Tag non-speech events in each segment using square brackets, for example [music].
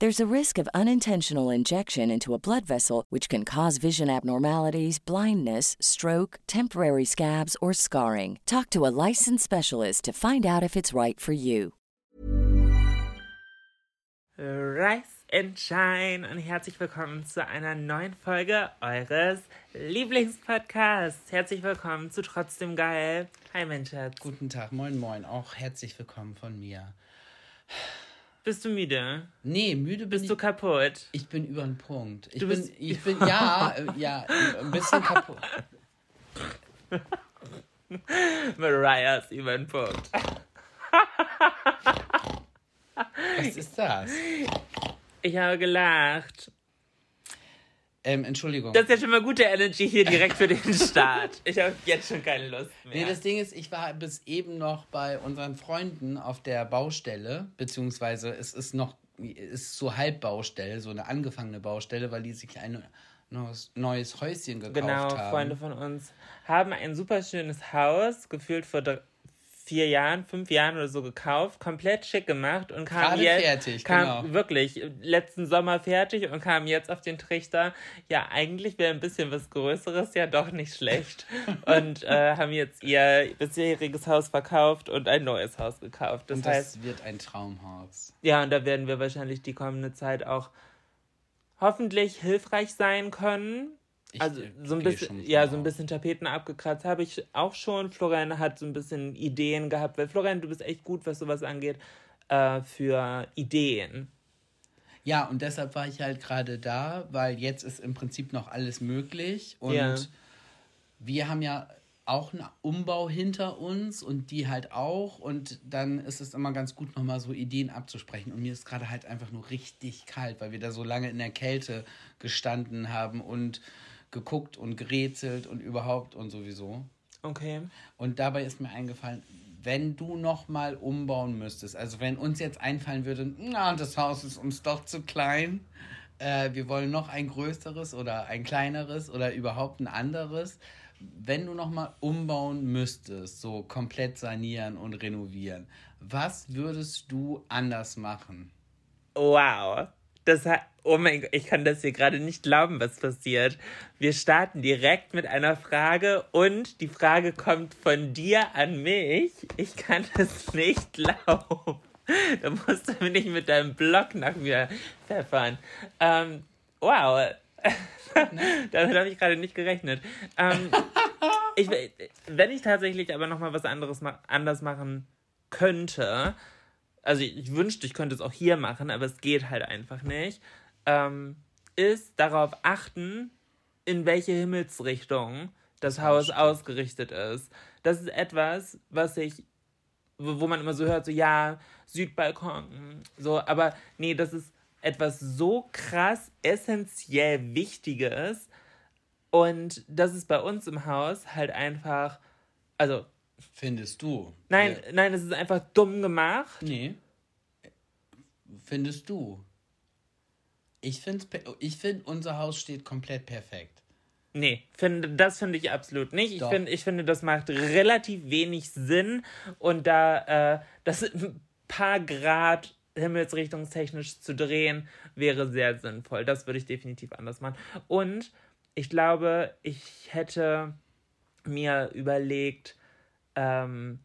There's a risk of unintentional injection into a blood vessel, which can cause vision abnormalities, blindness, stroke, temporary scabs, or scarring. Talk to a licensed specialist to find out if it's right for you. Rise and Shine und herzlich willkommen zu einer neuen Folge eures Lieblingspodcasts. Herzlich willkommen zu Trotzdem Geil. Hi Menschatz. Guten Tag, moin moin, auch herzlich willkommen von mir. Bist du müde? Nee, müde Bist ich. du kaputt? ich bin über den Punkt. Ich Du bin, bist- ich bin, ja, äh, ja, ein bisschen kaputt. [laughs] Mariah ist über den Punkt. Was ist das? Ich habe gelacht. Ähm, Entschuldigung. Das ist ja schon mal gute Energy hier direkt für den [laughs] Start. Ich habe jetzt schon keine Lust mehr. Nee, das Ding ist, ich war bis eben noch bei unseren Freunden auf der Baustelle, beziehungsweise es ist noch, es ist so Halbbaustelle, so eine angefangene Baustelle, weil die sich ein neues, neues Häuschen gekauft Genau, haben. Freunde von uns haben ein super schönes Haus, gefühlt vor dr- vier Jahren, fünf Jahren oder so gekauft, komplett schick gemacht und kam Gerade jetzt, fertig, kam genau. wirklich letzten Sommer fertig und kam jetzt auf den Trichter. Ja, eigentlich wäre ein bisschen was Größeres ja doch nicht schlecht [laughs] und äh, haben jetzt ihr bisheriges Haus verkauft und ein neues Haus gekauft. Das, Und heißt, das wird ein Traumhaus. ja, und da werden wir wahrscheinlich die kommende Zeit auch hoffentlich hilfreich sein können. Ich, Also äh, so ein bisschen, schon ja, so ein bisschen Tapeten abgekratzt habe ich auch schon. Florian hat so ein bisschen Ideen gehabt, weil Florian, du bist echt gut, was sowas angeht, äh, für Ideen. Ja, und deshalb war ich halt gerade da, weil jetzt ist im Prinzip noch alles möglich. Und Ja. wir haben ja auch einen Umbau hinter uns und die halt auch. Und dann ist es immer ganz gut, nochmal so Ideen abzusprechen. Und mir ist gerade halt einfach nur richtig kalt, weil wir da so lange in der Kälte gestanden haben und geguckt und gerätselt und überhaupt und sowieso. Okay. Und dabei ist mir eingefallen, wenn du noch mal umbauen müsstest, also wenn uns jetzt einfallen würde, na, das Haus ist uns doch zu klein, äh, wir wollen noch ein größeres oder ein kleineres oder überhaupt ein anderes, wenn du noch mal umbauen müsstest, so komplett sanieren und renovieren, was würdest du anders machen? Wow. Das hat, oh mein Gott, ich kann das hier gerade nicht glauben, was passiert. Wir starten direkt mit einer Frage und die Frage kommt von dir an mich. Ich kann [laughs] das nicht glauben. Da musst du nicht mit deinem Blog nach mir pfeffern. Ähm, wow. [laughs] Damit habe ich gerade nicht gerechnet. Ähm, ich, wenn ich tatsächlich aber nochmal was anderes ma anders machen könnte, also ich, ich wünschte, ich könnte es auch hier machen, aber es geht halt einfach nicht, ähm, ist darauf achten, in welche Himmelsrichtung das Haus ausgerichtet ist. Das ist etwas, was ich, wo man immer so hört, so ja, Südbalkon, so, aber nee, das ist etwas so krass essentiell Wichtiges und das ist bei uns im Haus halt einfach, also Findest du? Nein, Ja. nein, es ist einfach dumm gemacht. Nee. Findest du? Ich finde, ich find, unser Haus steht komplett perfekt. Nee, finde, das finde ich absolut nicht. Ich, find, ich finde, das macht relativ wenig Sinn. Und da äh, das [laughs] ein paar Grad himmelsrichtungstechnisch zu drehen, wäre sehr sinnvoll. Das würde ich definitiv anders machen. Und ich glaube, ich hätte mir überlegt, ähm,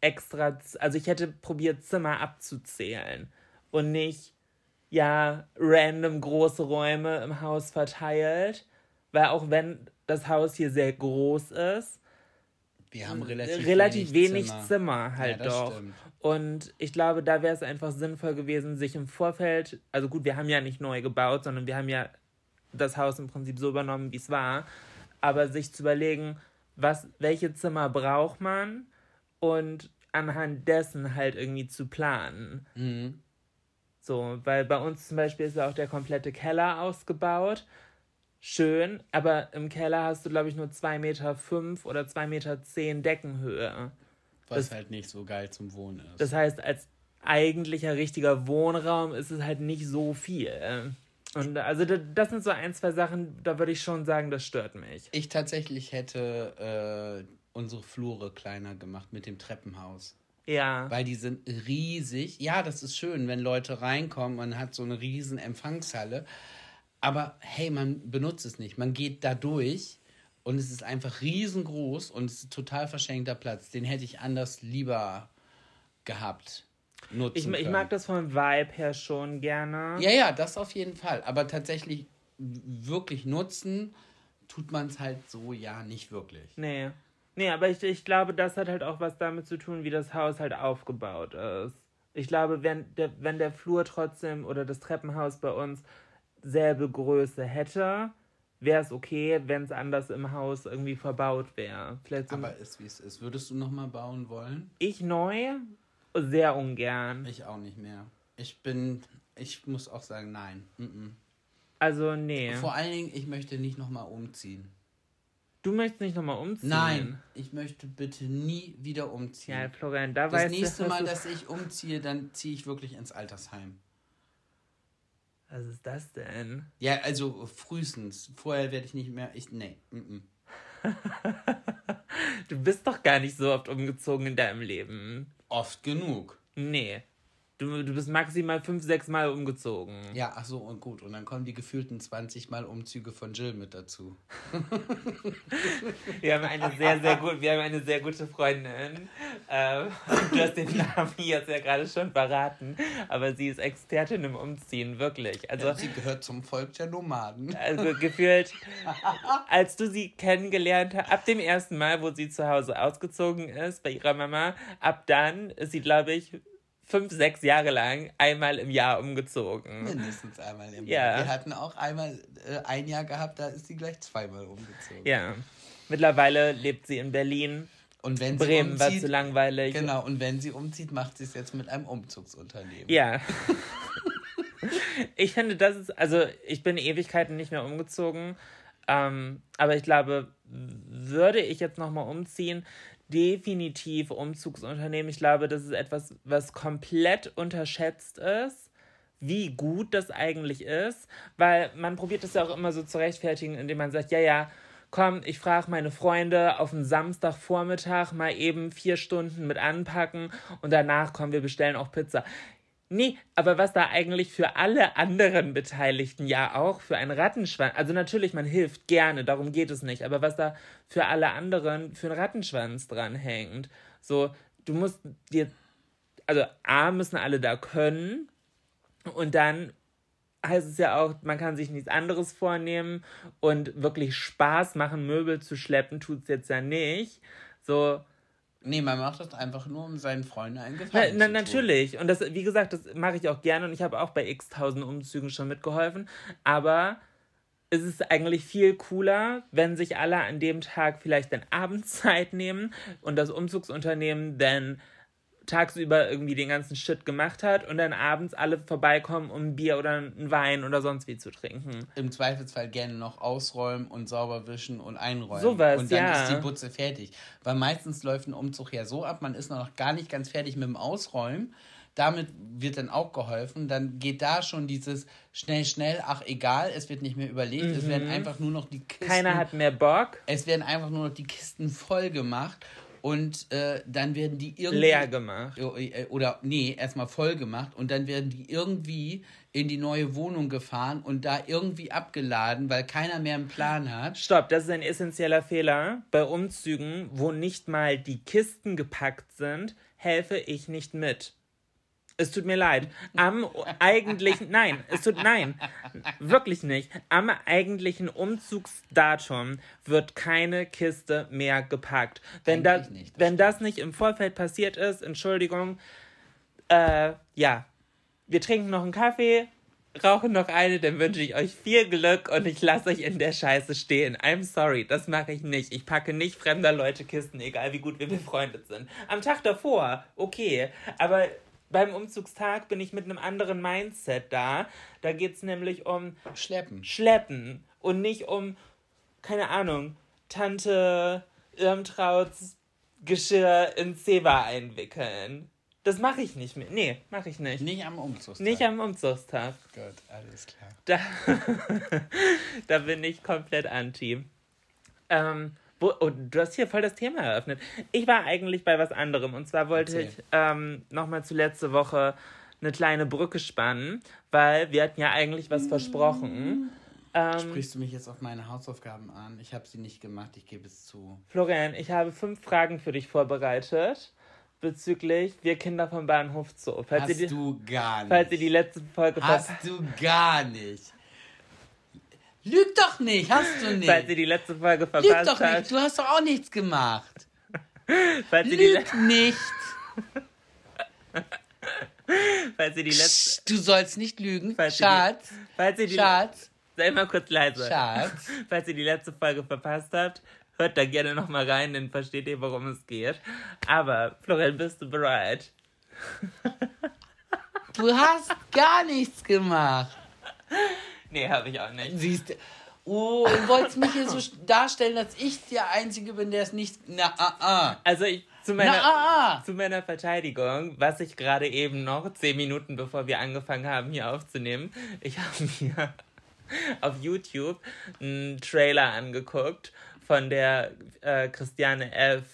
extra, also ich hätte probiert, Zimmer abzuzählen und nicht, ja, random große Räume im Haus verteilt, weil auch wenn das Haus hier sehr groß ist, Wir haben relativ, relativ wenig, Zimmer. Zimmer, halt Ja, doch. stimmt. Und ich glaube, da wäre es einfach sinnvoll gewesen, sich im Vorfeld, also gut, wir haben ja nicht neu gebaut, sondern wir haben ja das Haus im Prinzip so übernommen, wie es war, aber sich zu überlegen, was, welche Zimmer braucht man und anhand dessen halt irgendwie zu planen. Mhm. So, weil bei uns zum Beispiel ist ja auch der komplette Keller ausgebaut. Schön, aber im Keller hast du, glaube ich, nur 2,5 Meter fünf oder 2,10 Meter zehn Deckenhöhe. Was halt nicht so geil zum Wohnen ist. Das heißt, als eigentlicher richtiger Wohnraum ist es halt nicht so viel. Und also da- das sind so ein, zwei Sachen, da würde ich schon sagen, das stört mich. ich tatsächlich hätte äh, unsere Flure kleiner gemacht mit dem Treppenhaus. Ja. Weil die sind riesig. Ja, das ist schön, wenn Leute reinkommen, man hat so eine riesen Empfangshalle. Aber hey, man benutzt es nicht. Man geht da durch und es ist einfach riesengroß und es ist total verschenkter Platz. Den hätte ich anders lieber gehabt. Nutzen Ich, ich mag das vom Vibe her schon gerne. Ja, ja, das auf jeden Fall. Aber tatsächlich wirklich nutzen tut man es halt so ja nicht wirklich. Nee. Nee, aber ich, ich glaube, das hat halt auch was damit zu tun, wie das Haus halt aufgebaut ist. Ich glaube, wenn der, wenn der Flur trotzdem oder das Treppenhaus bei uns selbe Größe hätte, wäre es okay, wenn es anders im Haus irgendwie verbaut wäre. Vielleicht so Aber ist wie es ist. Würdest du nochmal bauen wollen? ich neu sehr ungern. Ich auch nicht mehr. Ich bin, ich muss auch sagen, nein. Mm-mm. Also nee. Vor allen Dingen, ich möchte nicht nochmal umziehen. Du möchtest nicht nochmal umziehen? Nein, ich möchte bitte nie wieder umziehen. Ja, Florian, da das weißt nächste du, Mal, was, dass ich umziehe, dann ziehe ich wirklich ins Altersheim. was ist das denn? Ja, also frühestens. Vorher werde ich nicht mehr. Ich, nee. Mm-mm. [laughs] Du bist doch gar nicht so oft umgezogen in deinem Leben. Oft genug. Nee. Du, du bist maximal fünf, sechs Mal umgezogen. Ja, ach so, und gut. Und dann kommen die gefühlten 20 Mal Umzüge von Jill mit dazu. [laughs] Wir haben eine sehr, sehr gut, wir haben eine sehr gute Freundin. Ähm, [laughs] du hast den Namen jetzt ja gerade schon verraten, aber sie ist Expertin im Umziehen, wirklich. Also, Sie gehört zum Volk der Nomaden. also gefühlt, als du sie kennengelernt hast, ab dem ersten Mal, wo sie zu Hause ausgezogen ist bei ihrer Mama, ab dann ist sie, glaube ich, fünf, sechs Jahre lang einmal im Jahr umgezogen. Mindestens einmal im Ja. Jahr. Wir hatten auch einmal äh, ein Jahr gehabt, da ist sie gleich zweimal umgezogen. Ja. Mittlerweile lebt sie in Berlin. Und wenn sie Bremen war umzieht, zu langweilig. Genau, und wenn sie umzieht, macht sie es jetzt mit einem Umzugsunternehmen. Ja. [laughs] ich finde, das ist, also ich bin Ewigkeiten nicht mehr umgezogen, ähm, aber ich glaube, würde ich jetzt nochmal umziehen, definitiv Umzugsunternehmen. Ich glaube, das ist etwas, was komplett unterschätzt ist wie gut das eigentlich ist, weil man probiert es ja auch immer so zu rechtfertigen, indem man sagt, ja, ja, komm, ich frage meine Freunde auf einen Samstagvormittag mal eben vier Stunden mit anpacken und danach kommen wir bestellen auch Pizza. Nee, aber was da eigentlich für alle anderen Beteiligten ja auch für einen Rattenschwanz, also natürlich, man hilft gerne, darum geht es nicht, aber was da für alle anderen für einen Rattenschwanz dran hängt. So, du musst dir, also A, müssen alle da können und dann heißt es ja auch, man kann sich nichts anderes vornehmen und wirklich Spaß machen, Möbel zu schleppen, tut es jetzt ja nicht. So, Nee, man macht das einfach nur, um seinen Freunden einen na, Gefallen na, zu tun. natürlich. Und das, wie gesagt, das mache ich auch gerne und ich habe auch bei x tausend Umzügen schon mitgeholfen. Aber es ist eigentlich viel cooler, wenn sich alle an dem Tag vielleicht dann abends Zeit nehmen und das Umzugsunternehmen dann tagsüber irgendwie den ganzen Shit gemacht hat und dann abends alle vorbeikommen, um ein Bier oder einen Wein oder sonst wie zu trinken. Im Zweifelsfall gerne noch ausräumen und sauber wischen und einräumen. Sowas, Und dann ja. ist die Butze fertig. Weil meistens läuft ein Umzug ja so ab, man ist noch gar nicht ganz fertig mit dem Ausräumen. damit wird dann auch geholfen. Dann geht da schon dieses schnell, schnell, ach egal, es wird nicht mehr überlegt, es werden einfach nur noch die Kisten. Mhm. Keiner hat mehr Bock. Es werden einfach nur noch die Kisten voll gemacht und äh, dann werden die irgendwie. Leer gemacht. Äh, Oder, nee, erstmal voll gemacht und dann werden die irgendwie in die neue Wohnung gefahren und da irgendwie abgeladen, weil keiner mehr einen Plan hat. Stopp, das ist ein essentieller Fehler. Bei Umzügen, wo nicht mal die Kisten gepackt sind, helfe ich nicht mit. Es tut mir leid. Am eigentlichen, nein, es tut, nein, wirklich nicht. Am eigentlichen Umzugsdatum wird keine Kiste mehr gepackt. Wenn, das, nicht, das wenn das nicht im Vorfeld passiert ist, Entschuldigung, äh, ja, wir trinken noch einen Kaffee, rauchen noch eine, dann wünsche ich euch viel Glück und ich lasse euch in der Scheiße stehen. I'm sorry, das mache ich nicht. Ich packe nicht fremder Leute Kisten, egal wie gut wir befreundet sind. Am Tag davor, okay, aber beim Umzugstag bin ich mit einem anderen Mindset da. Da geht es nämlich um Schleppen. Schleppen und nicht um, keine Ahnung, Tante Irmtrauts Geschirr in Zewa einwickeln. Das mache ich nicht mehr. Nee, mache ich nicht. Nicht am Umzugstag. Nicht am Umzugstag. Gut, alles klar. Da, [laughs] da bin ich komplett anti. Ähm, wo, oh, du hast hier voll das Thema eröffnet. Ich war eigentlich bei was anderem. Und zwar wollte Erzähl. ich ähm, nochmal zu letzte Woche eine kleine Brücke spannen, weil wir hatten ja eigentlich was versprochen. Ähm, Sprichst du mich jetzt auf meine Hausaufgaben an? Ich habe sie nicht gemacht, ich gebe es zu. Florian, ich habe fünf Fragen für dich vorbereitet bezüglich Wir Kinder vom Bahnhof Zoo. Falls, Hast die, du gar nicht. falls ihr die letzte Folge Hast du gar nicht. Lüg doch nicht, hast du nicht. Falls ihr die letzte Folge Lüg verpasst doch habt, nicht, du hast doch auch nichts gemacht. [laughs] falls Lüg nicht. [laughs] falls ihr die letzte, Du sollst nicht lügen. Falls ihr die- Schatz. falls ihr die, Schatz. sei mal kurz leise. Schatz. [laughs] Falls ihr die letzte Folge verpasst habt, hört da gerne nochmal rein, dann versteht ihr, worum es geht. Aber, Florian, bist du bereit? Du hast gar nichts gemacht. Nee, habe ich auch nicht. Siehst du. Oh, du wolltest mich hier so darstellen, dass ich der Einzige bin, der es nicht. Na, ah, ah. Also, ich, zu Na, meiner, ah, ah. zu meiner Verteidigung, was ich gerade eben noch, zehn Minuten bevor wir angefangen haben, hier aufzunehmen, ich habe mir [laughs] auf YouTube einen Trailer angeguckt von der äh, Christiane F.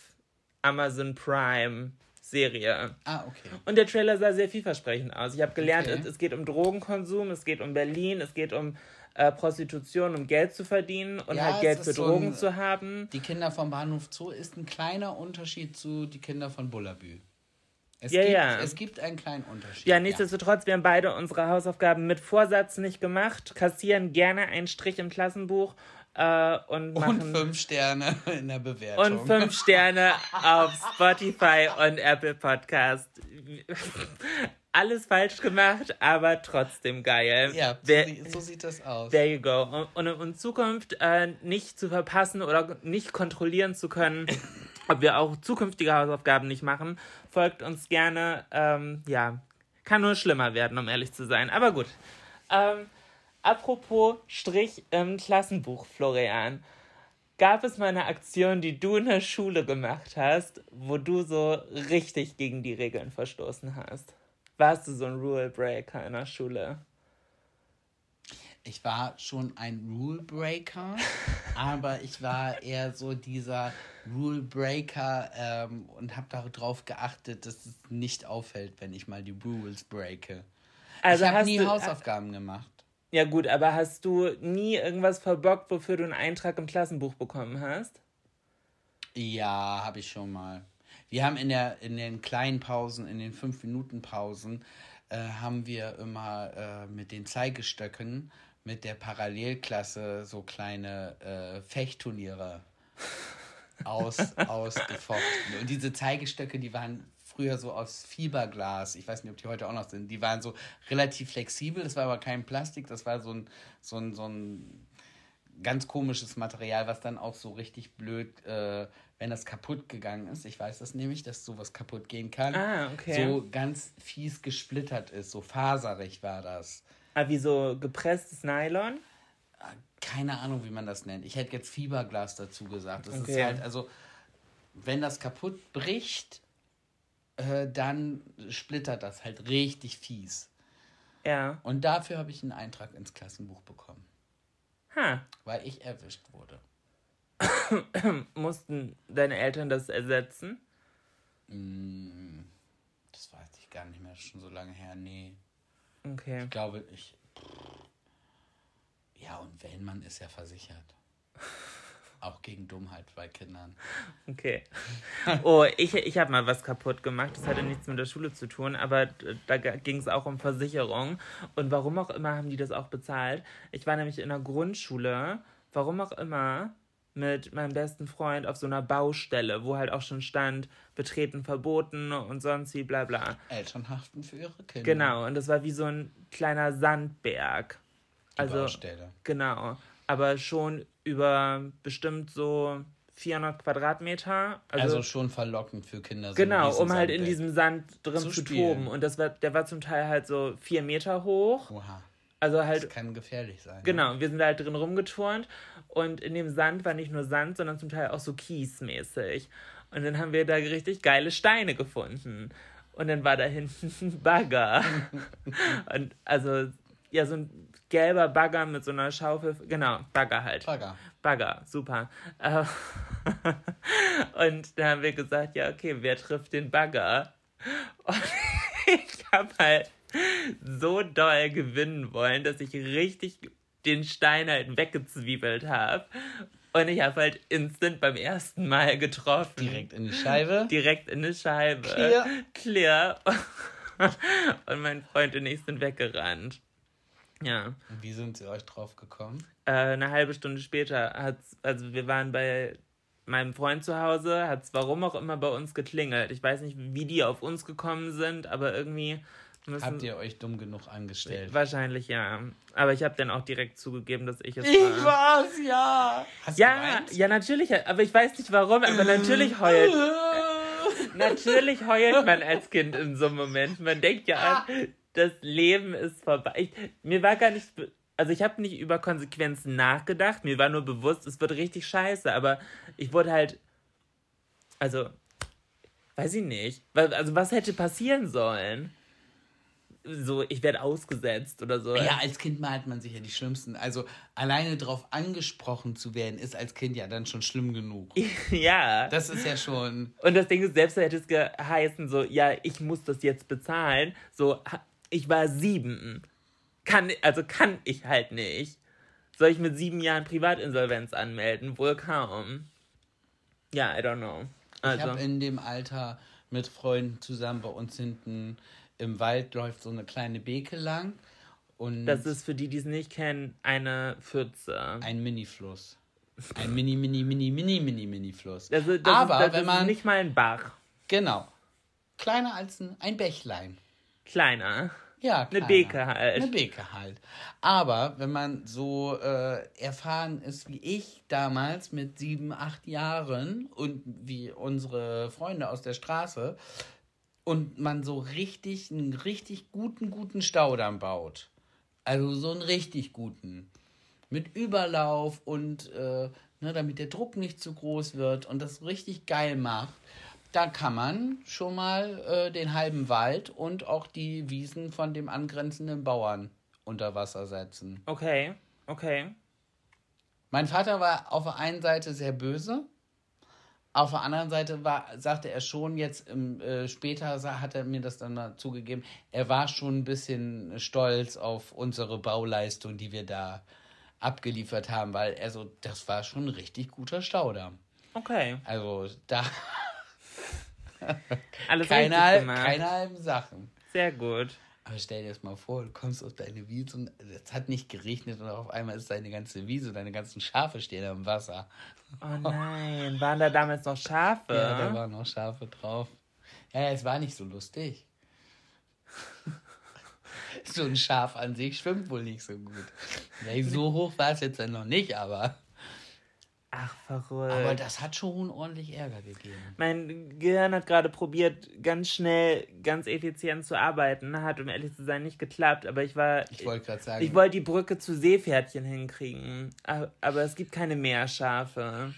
Amazon Prime Serie. Ah, okay. Und der Trailer sah sehr vielversprechend aus. Ich habe gelernt, Okay. es, es geht um Drogenkonsum, es geht um Berlin, es geht um äh, Prostitution, um Geld zu verdienen und Ja, halt Geld für so Drogen ein- zu haben. Die Kinder vom Bahnhof Zoo ist ein kleiner Unterschied zu die Kinder von Bullabü. Es, Ja, gibt, ja. es gibt einen kleinen Unterschied. Ja, nichtsdestotrotz, wir haben beide unsere Hausaufgaben mit Vorsatz nicht gemacht, kassieren gerne einen Strich im Klassenbuch äh, und Und machen fünf Sterne in der Bewertung. und fünf Sterne auf Spotify und Apple Podcast. Alles falsch gemacht, aber trotzdem geil. Ja, so, Wer, so sieht das aus. There you go. Und- Und in Zukunft äh, nicht zu verpassen oder nicht kontrollieren zu können, ob wir auch zukünftige Hausaufgaben nicht machen, folgt uns gerne. Ähm, ja, kann nur schlimmer werden, um ehrlich zu sein. Aber gut. Ähm, apropos Strich im Klassenbuch, Florian. Gab es mal eine Aktion, die du in der Schule gemacht hast, wo du so richtig gegen die Regeln verstoßen hast? Warst du so ein Rule Breaker in der Schule? Ich war schon ein Rule Breaker, [laughs] aber ich war eher so dieser Rule Breaker ähm, und habe darauf geachtet, dass es nicht auffällt, wenn ich mal die Rules breake. Also ich habe nie du- Hausaufgaben gemacht. Ja gut, aber hast du nie irgendwas verbockt, wofür du einen Eintrag im Klassenbuch bekommen hast? Ja, habe ich schon mal. Wir haben in, der, in den kleinen Pausen, in den 5-Minuten-Pausen, äh, haben wir immer äh, mit den Zeigestöcken mit der Parallelklasse so kleine äh, Fechtturniere [laughs] aus, ausgefochten. Und diese Zeigestöcke, die waren früher so aus Fiberglas. Ich weiß nicht, ob die heute auch noch sind. Die waren so relativ flexibel. Das war aber kein Plastik. Das war so ein, so ein, so ein ganz komisches Material, was dann auch so richtig blöd, äh, wenn das kaputt gegangen ist. Ich weiß das nämlich, dass sowas kaputt gehen kann. Ah, okay. So ganz fies gesplittert ist. So faserig war das. Ah, wie so gepresstes Nylon? keine Ahnung, wie man das nennt. Ich hätte jetzt Fiberglas dazu gesagt. Das ist Okay. halt, also, wenn das kaputt bricht, äh, dann splittert das halt richtig fies. Ja. Und dafür habe ich einen Eintrag ins Klassenbuch bekommen, Ha. weil ich erwischt wurde. [coughs] Mussten deine Eltern das ersetzen? Das weiß ich gar nicht mehr, schon so lange her. Nee, Okay. ich glaube, ich. Ja, und Wellmann ist ja versichert. [laughs] Auch gegen Dummheit bei Kindern. Okay. Oh, ich, ich habe mal was kaputt gemacht. Das hatte nichts mit der Schule zu tun, aber da ging es auch um Versicherung. Und warum auch immer haben die das auch bezahlt. Ich war nämlich in der Grundschule, warum auch immer, mit meinem besten Freund auf so einer Baustelle, wo halt auch schon stand, betreten verboten und sonst wie bla bla. Eltern haften für ihre Kinder. Genau, und das war wie so ein kleiner Sandberg. Die Also, Baustelle. genau. Aber schon über bestimmt so 400 Quadratmeter. Also, schon verlockend für Kinder. so Genau, um halt in diesem Sand drin Zu zu, toben. Und das war, der war zum Teil halt so vier Meter hoch. Oha, Also das halt, kann gefährlich sein. genau, wir sind da halt drin rumgeturnt. Und in dem Sand war nicht nur Sand, sondern zum Teil auch so kiesmäßig. Und dann haben wir da richtig geile Steine gefunden. Und dann war da hinten [laughs] ein Bagger. [laughs] Und also, ja, so ein gelber Bagger mit so einer Schaufel. Genau, Bagger halt. Bagger. Bagger, super. Äh, [laughs] Und da haben wir gesagt, ja, okay, wer trifft den Bagger? Und [laughs] ich habe halt so doll gewinnen wollen, dass ich richtig den Stein halt weggezwiebelt habe. Und ich habe halt instant beim ersten Mal getroffen. Direkt in die Scheibe. Direkt in eine Scheibe. Clear. Clear. [laughs] Und mein Freund und ich sind weggerannt. Ja. Und Wie sind sie euch drauf gekommen? Äh, eine halbe Stunde später hat's, also wir waren bei meinem Freund zu Hause, hat es warum auch immer bei uns geklingelt. Ich weiß nicht, wie die auf uns gekommen sind, aber irgendwie müssen Habt ihr euch dumm genug angestellt? wahrscheinlich ja. Aber ich habe dann auch direkt zugegeben, dass ich es Ich war. war's, ja. Hast du Ja, geweint? ja, natürlich, aber ich weiß nicht warum, aber natürlich heult. [laughs] Natürlich heult man als Kind in so einem Moment. Man denkt ja, das Leben ist vorbei. Ich, mir war gar nicht, also ich habe nicht über Konsequenzen nachgedacht. Mir war nur bewusst, es wird richtig scheiße. Aber ich wurde halt, also, weiß ich nicht. Also was hätte passieren sollen? So, ich werde ausgesetzt oder so. Ja, als Kind malt man sich ja die schlimmsten. Also alleine drauf angesprochen zu werden, ist als Kind ja dann schon schlimm genug. [laughs] ja. Das ist ja schon. Und das Ding ist, selbst hätte es geheißen, so, ja, ich muss das jetzt bezahlen. So, ich war sieben. Kann, also kann ich halt nicht. Soll ich mit sieben Jahren Privatinsolvenz anmelden? Wohl kaum. Ja, I don't know. Ich Also, habe in dem Alter mit Freunden zusammen bei uns hinten im Wald läuft so eine kleine Beke lang und das ist für die, die es nicht kennen, eine Pfütze. ein Mini-Fluss. Ein Mini, Mini, Mini, Mini, Mini, Mini-Fluss. Das Aber ist, wenn man. nicht mal ein Bach. Genau. Kleiner als ein, ein Bächlein. Kleiner. Ja, Eine kleiner. Beke halt. Eine Beke halt. Aber wenn man so äh, erfahren ist wie ich damals mit sieben, acht Jahren und wie unsere Freunde aus der Straße und man so richtig, einen richtig guten, guten Staudamm baut. Also so einen richtig guten. Mit Überlauf und äh, ne, damit der Druck nicht zu groß wird und das richtig geil macht. Da kann man schon mal äh, den halben Wald und auch die Wiesen von dem angrenzenden Bauern unter Wasser setzen. Okay, okay. Mein Vater war auf der einen Seite sehr böse, auf der anderen Seite war, sagte er schon jetzt im, äh, später hat er mir das dann mal zugegeben, er war schon ein bisschen stolz auf unsere Bauleistung, die wir da abgeliefert haben, weil er so, das war schon ein richtig guter Staudamm. Okay. Also da [laughs] Alles keine, richtig gemacht. keine halben Sachen. Sehr gut. Aber stell dir das mal vor, du kommst auf deine Wiese und es hat nicht geregnet und auf einmal ist deine ganze Wiese, deine ganzen Schafe stehen im Wasser. Oh nein, waren da damals noch Schafe? Ja, da waren noch Schafe drauf. Ja, es war nicht so lustig. [laughs] so ein Schaf an sich schwimmt wohl nicht so gut. So hoch war es jetzt dann noch nicht, aber, Ach, verrückt. aber das hat schon ordentlich Ärger gegeben. mein Gehirn hat gerade probiert, ganz schnell, ganz effizient zu arbeiten. Hat, um ehrlich zu sein, nicht geklappt. Aber ich war. Ich wollte gerade sagen, Ich wollte die Brücke zu Seepferdchen hinkriegen. A- Aber es gibt keine Meerschafe.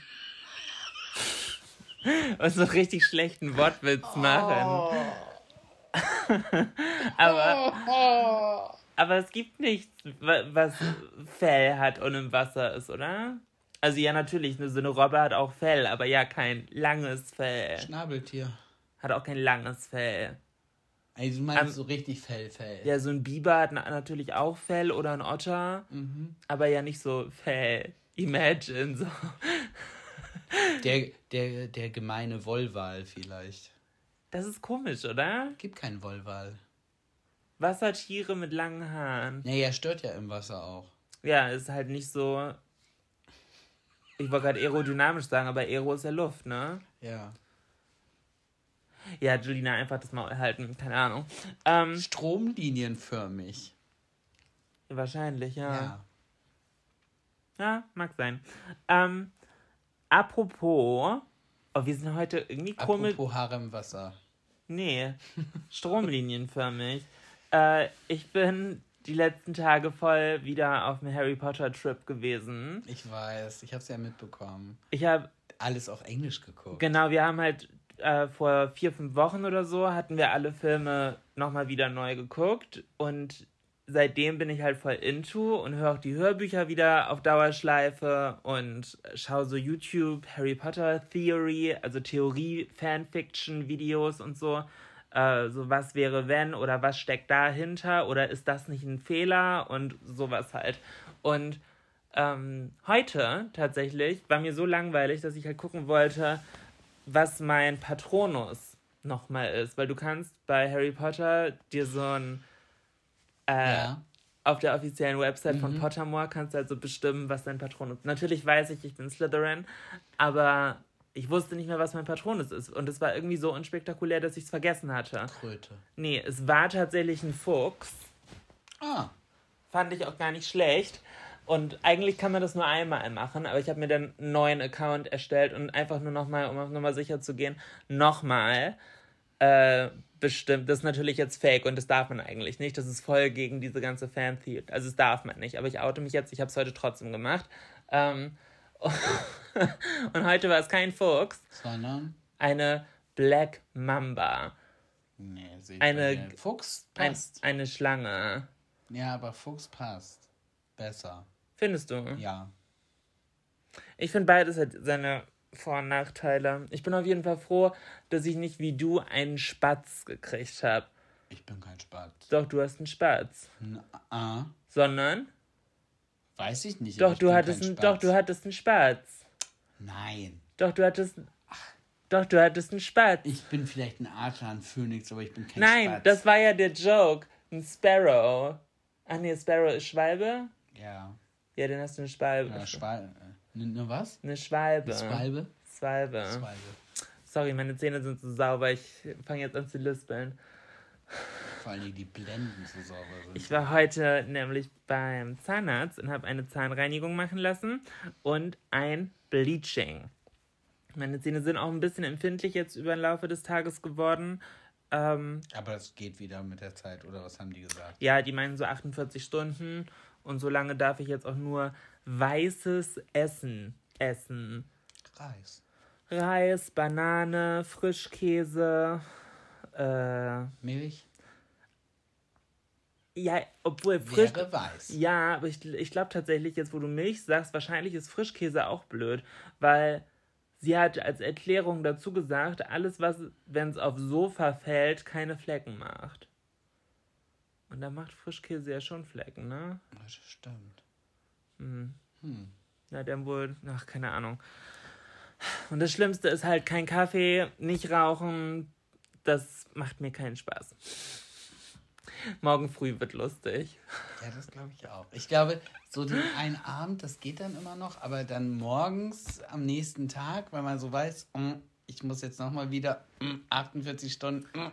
[laughs] und so richtig schlechten Wortwitz machen. [laughs] aber, aber es gibt nichts, wa- was Fell hat und im Wasser ist, oder? Also ja, natürlich, so eine Robbe hat auch Fell, aber ja, kein langes Fell. Schnabeltier. Hat auch kein langes Fell. Also du meinst Ähm, so richtig Fell, Fell. Ja, so ein Biber hat na- natürlich auch Fell oder ein Otter, aber ja nicht so Fell. Imagine so. Der, der, der gemeine Wollwal vielleicht. Das ist komisch, oder? Gibt keinen Wollwal. Wassertiere mit langen Haaren. Nee, er stört ja im Wasser auch. Ja, ist halt nicht so. Ich wollte gerade aerodynamisch sagen, aber Aero ist ja Luft, ne? Ja. Ja, Julina, einfach das Maul halten, keine Ahnung. Ähm, Stromlinienförmig. wahrscheinlich, ja. Ja. Ja, mag sein. Ähm, apropos, oh, wir sind heute irgendwie komisch. Apropos Haare im Wasser. Nee, [laughs] stromlinienförmig. äh, ich bin die letzten Tage voll wieder auf einem Harry Potter Trip gewesen. Ich weiß, ich hab's ja mitbekommen. Ich habe Alles auf Englisch geguckt. Genau, wir haben halt äh, vor vier, fünf Wochen oder so hatten wir alle Filme nochmal wieder neu geguckt und seitdem bin ich halt voll into und höre auch die Hörbücher wieder auf Dauerschleife und schaue so YouTube Harry Potter Theory, also Theorie, Fanfiction Videos und so. Äh, so was wäre wenn oder was steckt dahinter oder ist das nicht ein Fehler und sowas halt. Und ähm, heute tatsächlich war mir so langweilig, dass ich halt gucken wollte, was mein Patronus nochmal ist. Weil du kannst bei Harry Potter dir so ein äh, Ja. auf der offiziellen Website von Pottermore kannst du also bestimmen, was dein Patronus ist. Natürlich weiß ich, ich bin Slytherin, aber ich wusste nicht mehr, was mein Patronus ist. Und es war irgendwie so unspektakulär, dass ich es vergessen hatte. Kröte. Nee, es war tatsächlich ein Fuchs. Ah, Fand ich auch gar nicht schlecht. Und eigentlich kann man das nur einmal machen, aber ich habe mir dann einen neuen Account erstellt und einfach nur nochmal, um auf Nummer sicher zu gehen, nochmal äh, bestimmt. Das ist natürlich jetzt fake und das darf man eigentlich nicht. Das ist voll gegen diese ganze fan -Theory. Also das darf man nicht. Aber ich oute mich jetzt, ich habe es heute trotzdem gemacht. Ähm, [laughs] und heute war es kein Fuchs, sondern. eine Black Mamba. Nee, sehe ich Eine- dir. Fuchs Ein, passt. eine Schlange. ja, aber Fuchs passt. Besser. Findest du? Ja. Ich finde beides hat seine Vor- und Nachteile. Ich bin auf jeden Fall froh, dass ich nicht wie du einen Spatz gekriegt habe. Ich bin kein Spatz. Doch, du hast einen Spatz. Ah, Sondern? Weiß ich nicht. Doch, ich du hattest einen, doch, du Spatz. hattest einen Spatz. Nein. Doch, du hattest. Doch, du hattest einen Spatz. Ich bin vielleicht ein Adler, ein Phönix, aber ich bin kein Nein, Spatz. das war ja der Joke. Ein Sparrow. Ach nee, Sparrow ist Schwalbe? Ja. Ja, dann hast du eine Schwalbe. ja Schwal äh, ne, was? Eine Schwalbe. Schwalbe? Schwalbe. Schwalbe. Sorry, meine Zähne sind so sauber. Ich fange jetzt an zu lispeln. Vor allem die Blenden so sauber sind. Ich war heute nämlich beim Zahnarzt und habe eine Zahnreinigung machen lassen und ein Bleaching. Meine Zähne sind auch ein bisschen empfindlich jetzt über den Laufe des Tages geworden. Ähm, aber das geht wieder mit der Zeit, oder was haben die gesagt? ja, die meinen so 48 Stunden und so lange darf ich jetzt auch nur weißes Essen essen. Reis. Reis, Banane, Frischkäse, äh, Milch ja, obwohl frisch, wäre weiß. Ja, aber ich, ich glaube tatsächlich, jetzt wo du Milch sagst, wahrscheinlich ist Frischkäse auch blöd, weil sie hat als Erklärung dazu gesagt, alles, was, wenn es auf Sofa fällt, keine Flecken macht. Und da macht Frischkäse ja schon Flecken, ne? Das stimmt. Na, dann wohl, ach, keine Ahnung. Und das Schlimmste ist halt kein Kaffee, nicht rauchen, das macht mir keinen Spaß. Morgen früh wird lustig. Ja, das glaube ich auch. Ich glaube, so den einen Abend, das geht dann immer noch, aber dann morgens am nächsten Tag, weil man so weiß, mm, ich muss jetzt nochmal wieder mm, 48 Stunden. mm.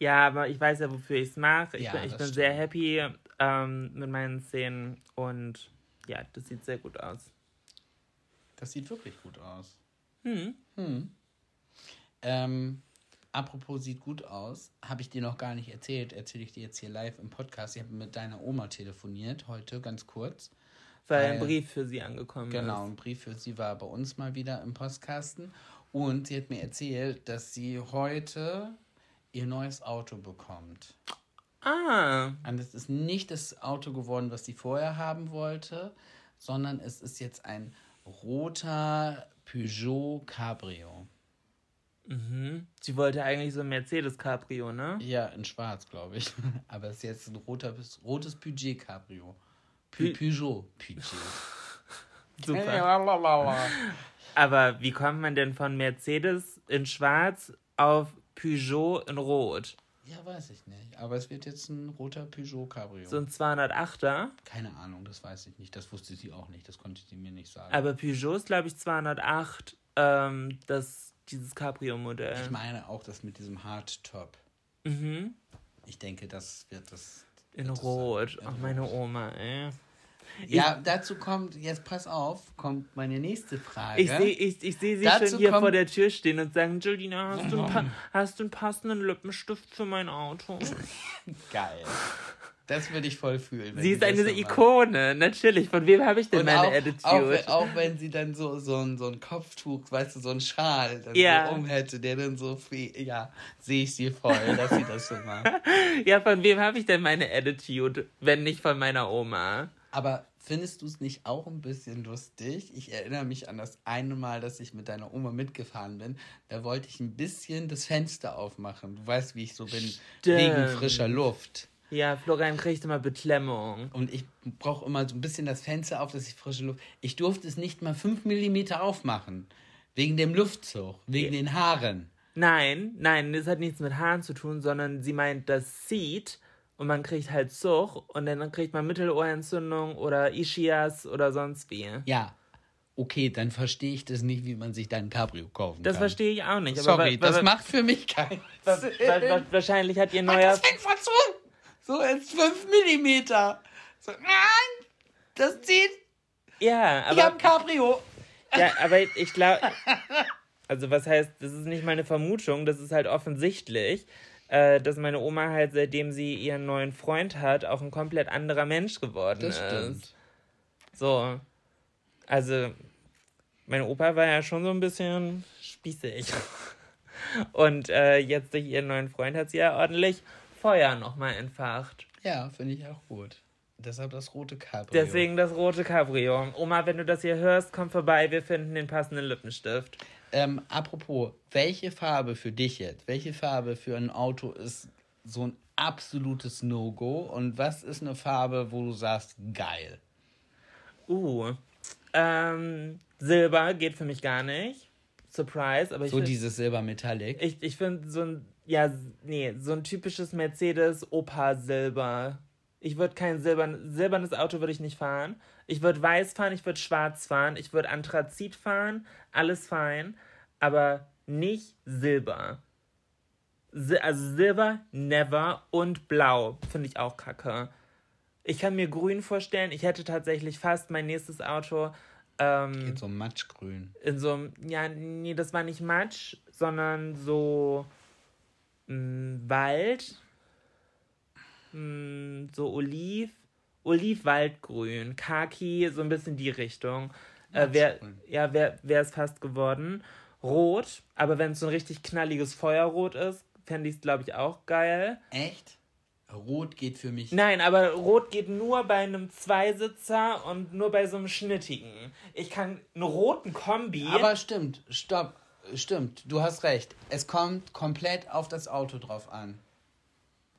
Ja, aber ich weiß ja, wofür ich es mache. Ich Ja, bin, ich bin sehr happy ähm, mit meinen Zähnen und ja, das sieht sehr gut aus. Das sieht wirklich gut aus. Hm. Ähm, apropos sieht gut aus, habe ich dir noch gar nicht erzählt, erzähle ich dir jetzt hier live im Podcast. Ich habe mit deiner Oma telefoniert heute, ganz kurz. Weil ein Weil- Brief für sie angekommen Genau, ist. ein Brief für sie war bei uns mal wieder im Postkasten. Und sie hat mir erzählt, dass sie heute ihr neues Auto bekommt. Ah, Und es ist nicht das Auto geworden, was sie vorher haben wollte, sondern es ist jetzt ein roter Peugeot Cabrio. Sie wollte eigentlich so ein Mercedes Cabrio, ne? Ja, in schwarz, glaube ich. [laughs] Aber es ist jetzt ein roter, rotes Budget Cabrio. Pu Peugeot. Peugeot. [laughs] Super. [laughs] Aber wie kommt man denn von Mercedes in schwarz auf Peugeot in rot? Ja, weiß ich nicht. Aber es wird jetzt ein roter Peugeot Cabrio. So ein 208er. Keine Ahnung, das weiß ich nicht. Das wusste sie auch nicht. Das konnte sie mir nicht sagen. Aber Peugeot ist, glaube ich, 208, ähm, das, dieses Cabrio-Modell. ich meine auch das mit diesem Hardtop. Mhm. Ich denke, das wird das. In wird rot. Ach, meine Oma, ey. Ja, dazu kommt, jetzt pass auf, kommt meine nächste Frage. Ich sehe ich, ich seh sie Dazu schon hier vor der Tür stehen und sagen, Julina, hast du, einen [laughs] hast du einen passenden Lippenstift für mein Auto? Geil. Das würde ich voll fühlen. sie ist eine. Ikone, natürlich. Von wem habe ich denn Und meine auch, Attitude? auch, wenn- auch wenn sie dann so, so, ein, so ein Kopftuch, weißt du, so ein Schal dann Ja. so um hätte, der dann so viel, ja, sehe ich sie voll, dass sie das so macht. [laughs] Ja, von wem habe ich denn meine Attitude, wenn nicht von meiner Oma? Aber findest du es nicht auch ein bisschen lustig? Ich erinnere mich an das eine Mal, dass ich mit deiner Oma mitgefahren bin. Da wollte ich ein bisschen das Fenster aufmachen. Du weißt, wie ich so bin, wegen frischer Luft. Ja, Florian kriegt immer Beklemmung. Und ich brauche immer so ein bisschen das Fenster auf, dass ich frische Luft. Ich durfte es nicht mal 5 mm aufmachen. Wegen dem Luftzug, wegen den Haaren. Nein, nein, das hat nichts mit Haaren zu tun, sondern sie meint, das zieht und man kriegt halt Zug und dann kriegt man Mittelohrentzündung oder Ischias oder sonst wie. Ja, okay, dann verstehe ich das nicht, wie man sich da ein Cabrio kaufen Das kann. verstehe ich auch nicht. Sorry, das macht für mich keinen Sinn. [laughs] wa- wa- Wahrscheinlich hat ihr neuer. Das Fenster zu! So jetzt 5 mm. So, nein! Das zieht! Ja, Ich hab aber, ein Cabrio! ja, aber ich glaube. Also, was heißt, das ist nicht meine Vermutung, das ist halt offensichtlich, äh, dass meine Oma halt, seitdem sie ihren neuen Freund hat, auch ein komplett anderer Mensch geworden Das ist. stimmt. So. Also, mein Opa war ja schon so ein bisschen spießig. Und äh, jetzt durch ihren neuen Freund hat sie ja ordentlich Feuer nochmal entfacht. Ja, finde ich auch gut. Deshalb das rote Cabrio. Deswegen das rote Cabrio. Oma, wenn du das hier hörst, komm vorbei, wir finden den passenden Lippenstift. Ähm, apropos, welche Farbe für dich jetzt? Welche Farbe für ein Auto ist so ein absolutes No-Go? Und was ist eine Farbe, wo du sagst, geil? Uh. Ähm, Silber geht für mich gar nicht. Surprise, aber ich So dieses Silber-Metallic. Ich, ich finde so ein, ja, nee, so ein typisches Mercedes-Opa-Silber. Ich würde kein silbern, silbernes Auto würde ich nicht fahren. Ich würde weiß fahren, ich würde schwarz fahren, ich würde Anthrazit fahren, alles fein, aber nicht Silber. Si also Silber, never und blau finde ich auch kacke. Ich kann mir grün vorstellen, ich hätte tatsächlich fast mein nächstes Auto ähm, Geht so matschgrün. in so einem, ja, nee, das war nicht Matsch, sondern so mh, Wald, mh, so Oliv, Oliv-Waldgrün, Khaki, so ein bisschen die Richtung. Äh, wär, ja, wäre es fast geworden. Rot, aber wenn es so ein richtig knalliges Feuerrot ist, fände ich es, glaube ich, auch geil. Echt? Rot geht für mich. Nein, aber Rot geht nur bei einem Zweisitzer und nur bei so einem schnittigen. Ich kann einen roten Kombi. Aber stimmt, stopp, stimmt, du hast recht. Es kommt komplett auf das Auto drauf an.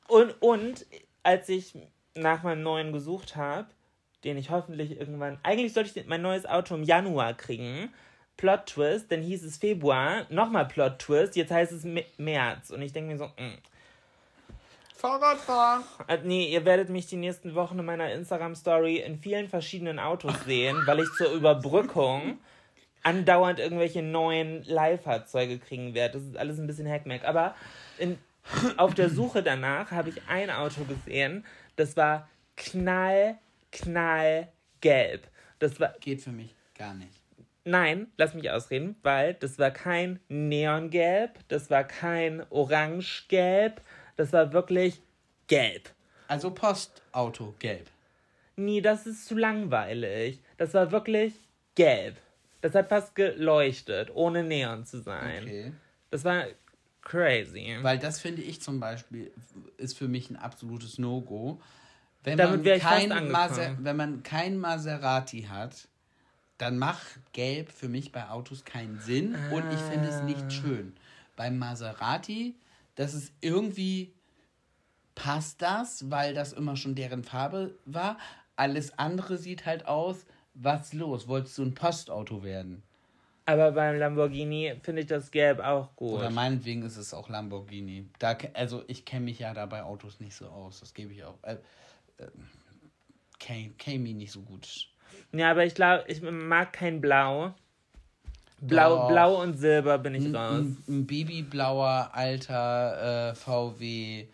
Und, und als ich nach meinem neuen gesucht habe, den ich hoffentlich irgendwann. Eigentlich sollte ich mein neues Auto im Januar kriegen. Plot Twist, dann hieß es Februar, nochmal Plot Twist, jetzt heißt es März. Und ich denke mir so, mm. Fahrradfahren. Äh, nee, ihr werdet mich die nächsten Wochen in meiner Instagram-Story in vielen verschiedenen Autos sehen, weil ich zur Überbrückung andauernd irgendwelche neuen Leihfahrzeuge kriegen werde. Das ist alles ein bisschen Hackmack. Aber in, auf der Suche danach habe ich ein Auto gesehen, das war knall, knall gelb. Das war, Geht für mich gar nicht. Nein, lass mich ausreden, weil das war kein Neongelb, das war kein Orangegelb, das war wirklich gelb. Also Postauto, gelb. Nee, das ist zu langweilig. Das war wirklich gelb. Das hat fast geleuchtet, ohne Neon zu sein. Okay. Das war crazy. Weil das finde ich zum Beispiel ist für mich ein absolutes No-Go. Wenn, Damit man kein. Maser wenn man kein Maserati hat, dann macht Gelb für mich bei Autos keinen Sinn und ich finde es Ah. nicht schön. Beim Maserati, das ist irgendwie passt das, weil das immer schon deren Farbe war. Alles andere sieht halt aus, was los? Wolltest du ein Postauto werden? Aber beim Lamborghini finde ich das Gelb auch gut. Oder meinetwegen ist es auch Lamborghini. Da, also ich kenne mich ja da bei Autos nicht so aus, das gebe ich auch. Äh, äh, Kenne kenn mich nicht so gut. Ja, aber ich glaube, ich mag kein Blau. Blau, Doch. Blau und Silber bin ich raus. Ein, ein babyblauer alter äh, VW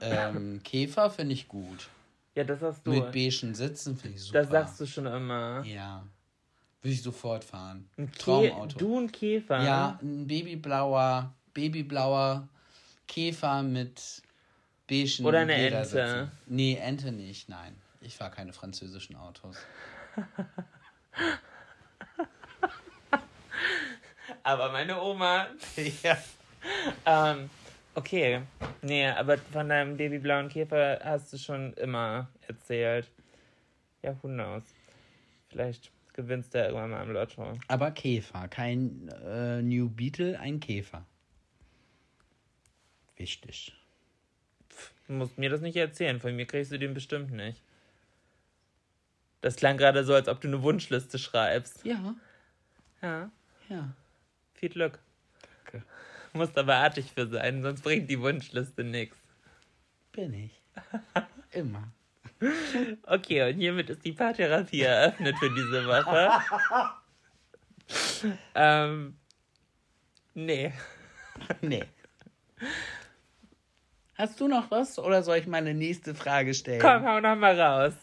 ähm, Käfer finde ich gut. Ja, das sagst du. Mit beigen Sitzen finde ich super. das sagst du schon immer. Ja. Würde ich sofort fahren. Ein Traumauto. Du ein Käfer? Ja, ein babyblauer, babyblauer Käfer mit beigen Oder eine Ledersitzen. Ente. Nee, Ente nicht, nein. Ich fahre keine französischen Autos. [laughs] Aber meine Oma. [laughs] ja. Ähm, okay. Nee, aber von deinem babyblauen Käfer hast du schon immer erzählt. Ja, who knows. Vielleicht gewinnst du ja irgendwann mal im Lotto. Aber Käfer, kein äh, New Beetle, ein Käfer. Wichtig. Du musst mir das nicht erzählen. Von mir kriegst du den bestimmt nicht. Das klang gerade so, als ob du eine Wunschliste schreibst. Ja, Ja, ja. viel Glück. Musst aber artig für sein, sonst bringt die Wunschliste nichts. Bin ich. [laughs] Immer. Okay, und hiermit ist die Paartherapie eröffnet für diese Woche. [laughs] ähm, nee. Nee. Hast du noch was oder soll ich meine nächste Frage stellen? Komm, hau noch mal raus.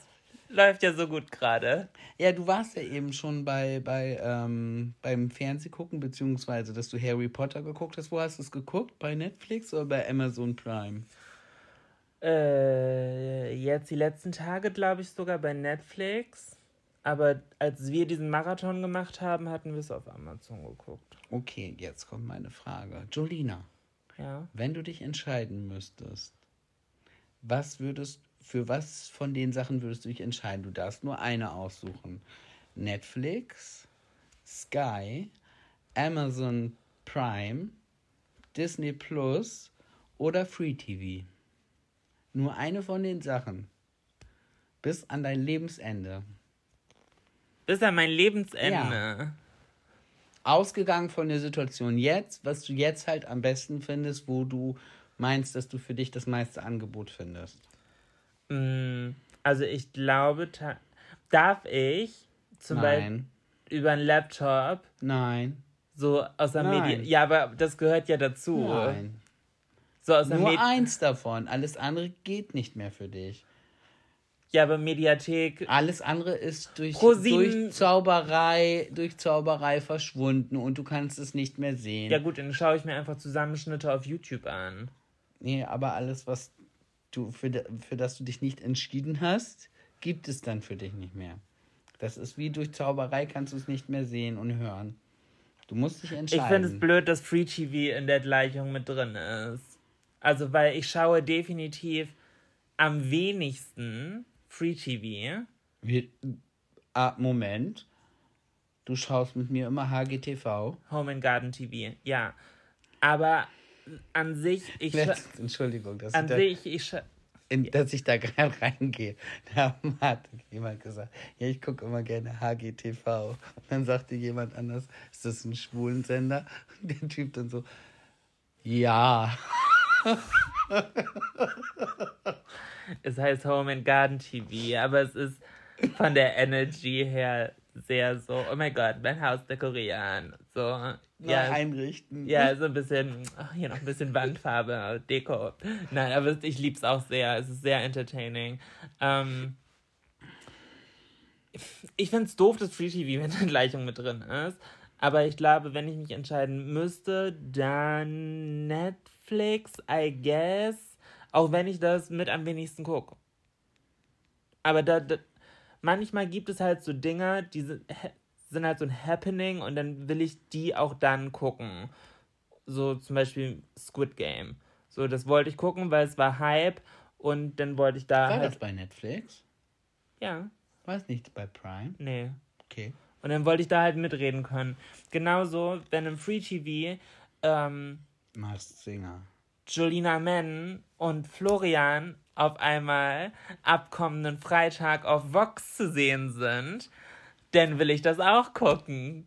Läuft ja so gut gerade. Ja, du warst ja eben schon bei, bei ähm, beim Fernsehgucken, beziehungsweise, dass du Harry Potter geguckt hast. Wo hast du es geguckt? Bei Netflix oder bei Amazon Prime? Äh, jetzt die letzten Tage, glaube ich, sogar bei Netflix. Aber als wir diesen Marathon gemacht haben, hatten wir es auf Amazon geguckt. Okay, jetzt kommt meine Frage. Jolina, Ja. wenn du dich entscheiden müsstest, was würdest, für was von den Sachen würdest du dich entscheiden? Du darfst nur eine aussuchen. Netflix, Sky, Amazon Prime, Disney Plus oder Free TV. Nur eine von den Sachen. Bis an dein Lebensende. Bis an mein Lebensende. Ausgegangen von der Situation jetzt, was du jetzt halt am besten findest, wo du meinst, dass du für dich das meiste Angebot findest. Mm, Also ich glaube, darf ich zum Beispiel Nein. über einen Laptop Nein. so aus der. Medien... Ja, aber das gehört ja dazu. Nein. So aus der Nur Med eins davon. Alles andere geht nicht mehr für dich. Ja, aber Mediathek... Alles andere ist durch, durch Zauberei, durch Zauberei verschwunden und du kannst es nicht mehr sehen. Ja gut, dann schaue ich mir einfach Zusammenschnitte auf YouTube an. Nee, aber alles, was du für, für das du dich nicht entschieden hast, gibt es dann für dich nicht mehr. Das ist wie durch Zauberei kannst du es nicht mehr sehen und hören. Du musst dich Ich entscheiden. finde es blöd, dass Free TV in der Gleichung mit drin ist. Also, weil ich schaue definitiv am wenigsten Free TV. Wir, ah, Moment. Du schaust mit mir immer HGTV. Home and Garden TV, ja. Aber an sich, ich Letzt, Entschuldigung, dass an ich, da, sich, ich in, dass ich da gerade reingehe. Da hat jemand gesagt, ja, ich gucke immer gerne HGTV. Und dann sagte jemand anders, ist das ein Schwulensender? Und der Typ dann so, ja. es heißt Home and Garden TV, aber es ist von der Energy her sehr so, oh mein Gott, mein Haus dekorieren. So, Ja, ja, einrichten. Ja, so ein bisschen, ach, hier noch ein bisschen Wandfarbe, Deko. Nein, aber ich lieb's auch sehr. Es ist sehr entertaining. Ähm, ich find's doof, dass Free TV mit der Gleichung mit drin ist. Aber ich glaube, wenn ich mich entscheiden müsste, dann Netflix, I guess. Auch wenn ich das mit am wenigsten gucke. Aber da, da manchmal gibt es halt so Dinge, die sind, halt so ein Happening und dann will ich die auch dann gucken. So zum Beispiel Squid Game. So, das wollte ich gucken, weil es war Hype und dann wollte ich da War das halt. bei Netflix? Ja, War es nicht bei Prime? nee. Okay. Und dann wollte ich da halt mitreden können. Genauso, wenn im Free TV ähm, Masked Singer. Jolina Men und Florian auf einmal ab kommenden Freitag auf Vox zu sehen sind, dann will ich das auch gucken.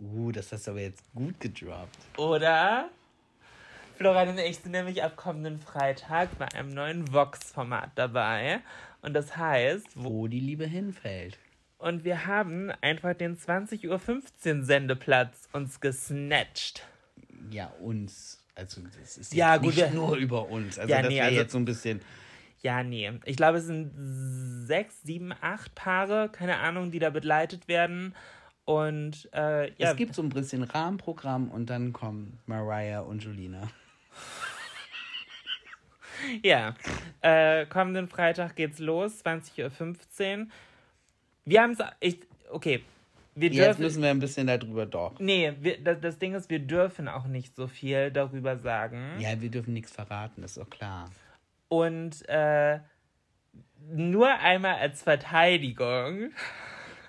Uh, das hast du aber jetzt gut gedroppt. Oder? Florian und ich sind nämlich ab kommenden Freitag bei einem neuen Vox-Format dabei. Und das heißt, wo, Wo die Liebe hinfällt. und wir haben einfach den 20.15 Uhr Sendeplatz uns gesnatcht. Ja, uns. Also, das ist Ja, gut, nicht nur über uns. Also, Ja, das nee, wäre also- jetzt so ein bisschen. Ja, nee. Ich glaube, es sind sechs, sieben, acht Paare, keine Ahnung, die da begleitet werden. Und äh, ja, Es gibt so ein bisschen Rahmenprogramm und dann kommen Mariah und Julina. [laughs] ja. Äh, kommenden Freitag geht's los, 20.15 Uhr. Wir haben es. Okay. Wir Jetzt dürfen. müssen wir ein bisschen darüber doch. nee, wir, das, das Ding ist, wir dürfen auch nicht so viel darüber sagen. Ja, wir dürfen nichts verraten, ist doch klar. Und äh, nur einmal als Verteidigung.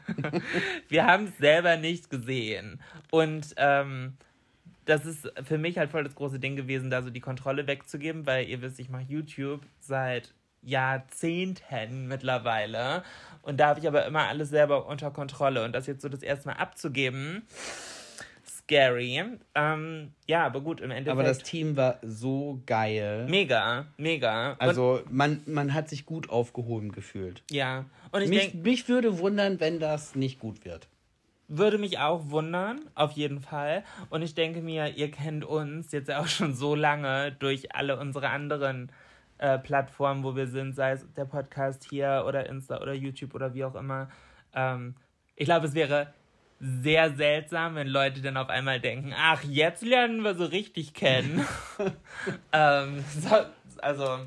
[laughs] wir haben es selber nicht gesehen. Und ähm, das ist für mich halt voll das große Ding gewesen, da so die Kontrolle wegzugeben, weil ihr wisst, ich mache YouTube seit Jahrzehnten mittlerweile. Und da habe ich aber immer alles selber unter Kontrolle. Und das jetzt so das erste Mal abzugeben, scary. Ähm, ja, aber gut, im Endeffekt. Aber das Team war so geil. mega, mega. Und, Also, man, man hat sich gut aufgehoben gefühlt. ja. Und ich Mich, denke, mich würde wundern, wenn das nicht gut wird. würde mich auch wundern, auf jeden Fall. Und ich denke mir, ihr kennt uns jetzt auch schon so lange durch alle unsere anderen äh, Plattformen, wo wir sind, sei es der Podcast hier oder Insta oder YouTube oder wie auch immer. Ähm, ich glaube, es wäre sehr seltsam, wenn Leute dann auf einmal denken, ach, jetzt lernen wir so richtig kennen. [laughs] ähm, so, also,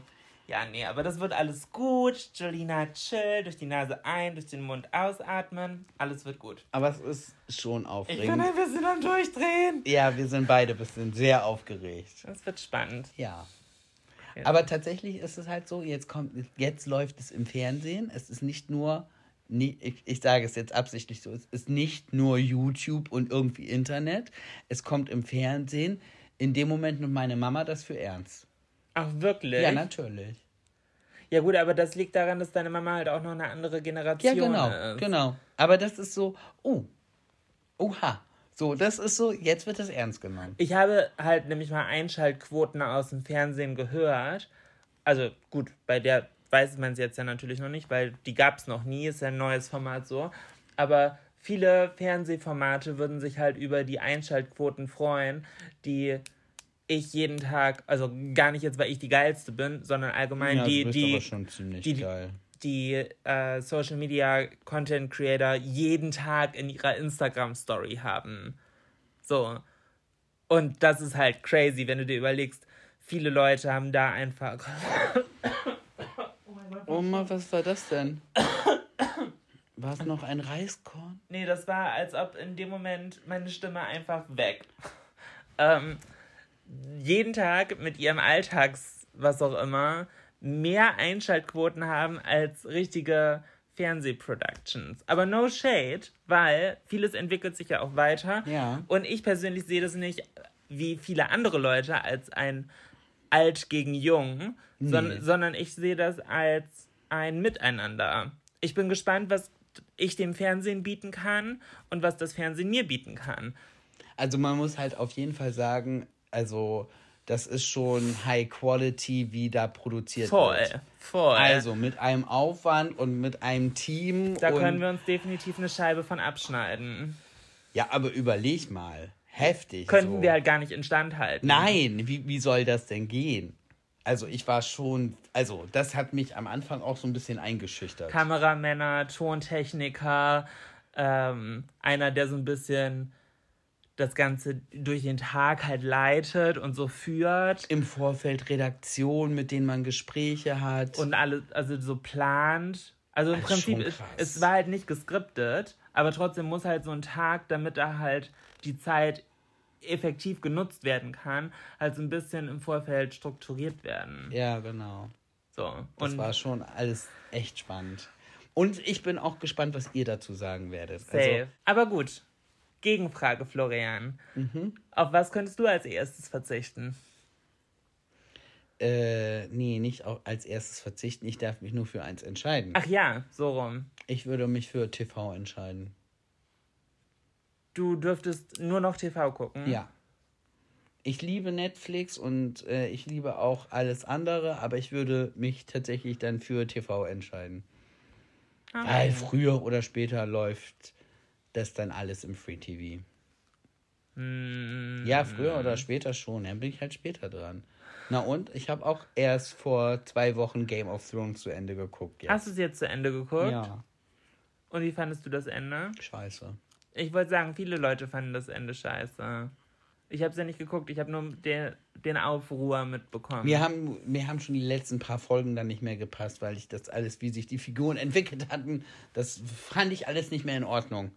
ja, nee, aber das wird alles gut. Jolina chill, durch die Nase ein, durch den Mund ausatmen. Alles wird gut. Aber es ist schon Ich bin aufregend. ein bisschen am Durchdrehen. Ja, wir sind beide ein bisschen sehr aufgeregt. Das wird spannend. Ja. Ja. Aber tatsächlich ist es halt so, jetzt kommt, jetzt läuft es im Fernsehen. Es ist nicht nur, ich, ich sage es jetzt absichtlich so, es ist nicht nur YouTube und irgendwie Internet. Es kommt im Fernsehen. In dem Moment nimmt meine Mama das für ernst. Ach, wirklich? Ja, natürlich. Ja, gut, aber das liegt daran, dass deine Mama halt auch noch eine andere Ja, Generation genau, ist. genau. Aber das ist so, oh, oha. So, das ist so, jetzt wird das ernst genommen. Ich habe halt nämlich mal Einschaltquoten aus dem Fernsehen gehört. Also gut, bei der weiß man es jetzt ja natürlich noch nicht, weil die gab es noch nie, ist ja ein neues Format so. Aber viele Fernsehformate würden sich halt über die Einschaltquoten freuen, die ich jeden Tag, also gar nicht jetzt, weil ich die geilste bin, sondern allgemein Ja, die, die, aber schon ziemlich die, geil. Die äh, Social Media Content Creator jeden Tag in ihrer Instagram Story haben. So. Und das ist halt crazy, wenn du dir überlegst, viele Leute haben da einfach. [coughs] Oma, was war das denn? [coughs] War es noch ein Reiskorn? Nee, das war, als ob in dem Moment meine Stimme einfach weg. ähm, jeden Tag mit ihrem Alltags, was auch immer, mehr Einschaltquoten haben als richtige Fernsehproductions. Aber no shade, weil vieles entwickelt sich ja auch weiter. Ja. Und ich persönlich sehe das nicht wie viele andere Leute als ein alt gegen jung, son sondern ich sehe das als ein Miteinander. Ich bin gespannt, was ich dem Fernsehen bieten kann und was das Fernsehen mir bieten kann. Also man muss halt auf jeden Fall sagen, also das ist schon High Quality, wie da produziert Voll, wird. voll. Also mit einem Aufwand und mit einem Team. da können wir uns definitiv eine Scheibe von abschneiden. Ja, aber überleg mal. Heftig. Könnten so. wir halt gar nicht instand halten. Nein, wie, wie soll das denn gehen? Also ich war schon, also das hat mich am Anfang auch so ein bisschen eingeschüchtert. Kameramänner, Tontechniker, ähm, einer, der so ein bisschen das Ganze durch den Tag halt leitet und so führt Im Vorfeld Redaktion, mit denen man Gespräche hat. und alles, also so plant. Also im Das ist Prinzip, schon es, war halt nicht geskriptet, Aber trotzdem muss halt so ein Tag, damit da halt die Zeit effektiv genutzt werden kann, halt so ein bisschen im Vorfeld strukturiert werden. Ja, genau. So. Das Und war schon alles echt spannend. Und ich bin auch gespannt, was ihr dazu sagen werdet. safe. Also, Aber gut. Gegenfrage, Florian. Auf was könntest du als erstes verzichten? äh, nee, nicht auch als erstes verzichten. Ich darf mich nur für eins entscheiden. Ach ja, so rum. Ich würde mich für TV entscheiden. Du dürftest nur noch TV gucken. Ja. Ich liebe Netflix und äh, ich liebe auch alles andere, aber ich würde mich tatsächlich dann für TV entscheiden. Weil früher oder später läuft das dann alles im Free TV. Ja, früher oder später schon. Dann bin ich halt später dran. Na und? Ich habe auch erst vor zwei Wochen Game of Thrones zu Ende geguckt. Jetzt. Hast du es jetzt zu Ende geguckt? Ja, Und wie fandest du das Ende? scheiße. Ich wollte sagen, viele Leute fanden das Ende scheiße. Ich habe es ja nicht geguckt, ich habe nur den, den Aufruhr mitbekommen. Mir haben, mir haben schon die letzten paar Folgen dann nicht mehr gepasst, weil ich das alles, wie sich die Figuren [laughs] entwickelt hatten, das fand ich alles nicht mehr in Ordnung.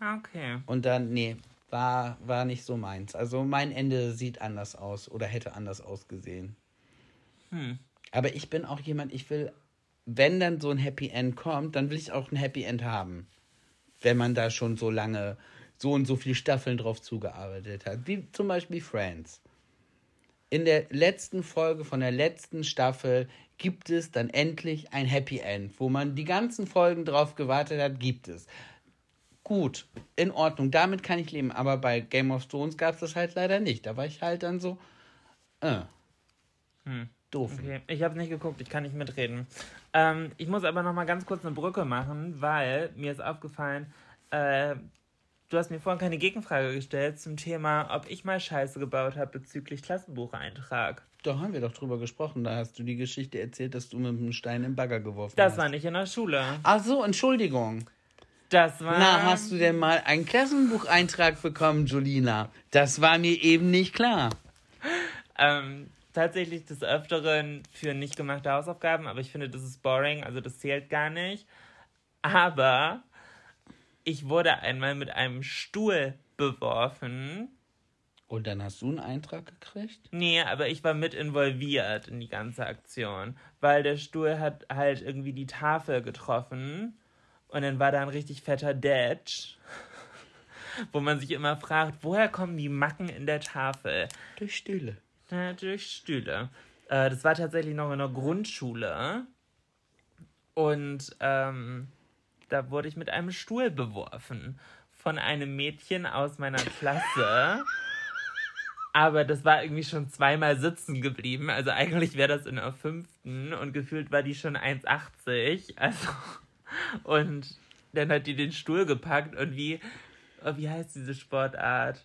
Ah, Okay. Und dann, nee, war, war nicht so meins. Also mein Ende sieht anders aus oder hätte anders ausgesehen. Aber ich bin auch jemand, ich will, wenn dann so ein Happy End kommt, dann will ich auch ein Happy End haben. Wenn man da schon so lange, so und so viele Staffeln drauf zugearbeitet hat. Wie zum Beispiel Friends. In der letzten Folge von der letzten Staffel gibt es dann endlich ein Happy End, wo man die ganzen Folgen drauf gewartet hat, gibt es gut, in Ordnung, damit kann ich leben. Aber bei Game of Thrones gab es das halt leider nicht. Da war ich halt dann so, äh, doof. Okay, ich habe nicht geguckt, ich kann nicht mitreden. Ähm, ich muss aber noch mal ganz kurz eine Brücke machen, weil mir ist aufgefallen, äh, du hast mir vorhin keine Gegenfrage gestellt zum Thema, ob ich mal Scheiße gebaut habe bezüglich Klassenbucheintrag. Da haben wir doch drüber gesprochen. Da hast du die Geschichte erzählt, dass du mit einem Stein im Bagger geworfen Das hast. war nicht in der Schule. Ach so, Entschuldigung. Das war. Na, hast du denn mal einen Klassenbucheintrag bekommen, Julina? Das war mir eben nicht klar. Ähm, tatsächlich des Öfteren für nicht gemachte Hausaufgaben, aber ich finde, das ist boring, also das zählt gar nicht. Aber ich wurde einmal mit einem Stuhl beworfen. Und dann hast du einen Eintrag gekriegt? Nee, aber ich war mit involviert in die ganze Aktion, weil der Stuhl hat halt irgendwie die Tafel getroffen und dann war da ein richtig fetter Datch, wo man sich immer fragt, woher kommen die Macken in der Tafel? Durch Stühle. Na, durch Stühle. Äh, das war tatsächlich noch in der Grundschule. Und ähm, da wurde ich mit einem Stuhl beworfen von einem Mädchen aus meiner Klasse. Aber das war irgendwie schon zweimal sitzen geblieben. Also eigentlich wäre das in der fünften und gefühlt war die schon 1,80. Also und dann hat die den Stuhl gepackt und wie, oh, wie heißt diese Sportart?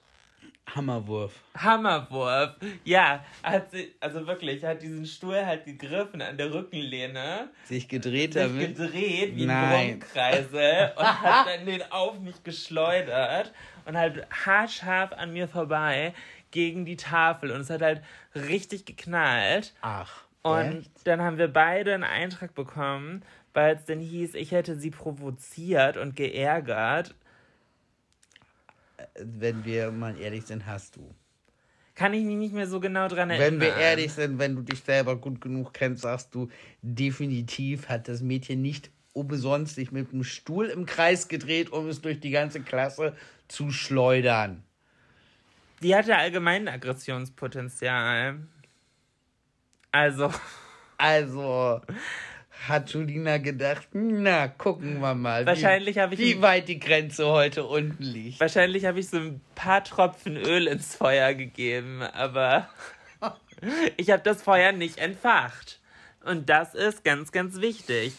Hammerwurf. Hammerwurf. Ja, hat sie, also wirklich, hat diesen Stuhl halt gegriffen an der Rückenlehne, Sich gedreht sich damit. gedreht wie ein. Brummkreisel [laughs] und hat dann den auf mich geschleudert und halt haarscharf an mir vorbei gegen die Tafel und es hat halt richtig geknallt. Ach. Und echt? dann haben wir beide einen Eintrag bekommen, weil es dann hieß, ich hätte sie provoziert und geärgert. Wenn wir mal ehrlich sind, hast du. Kann ich mich nicht mehr so genau dran erinnern. Wenn wir ehrlich sind, wenn du dich selber gut genug kennst, sagst du, definitiv hat das Mädchen nicht umsonst sich mit einem Stuhl im Kreis gedreht, um es durch die ganze Klasse zu schleudern. Die hatte allgemein Aggressionspotenzial. Also, Also hat Julina gedacht, na, gucken wir mal, Wahrscheinlich wie, habe ich wie weit die Grenze heute unten liegt. wahrscheinlich habe ich so ein paar Tropfen Öl ins Feuer gegeben, aber [laughs] ich habe das Feuer nicht entfacht. Und das ist ganz, ganz wichtig.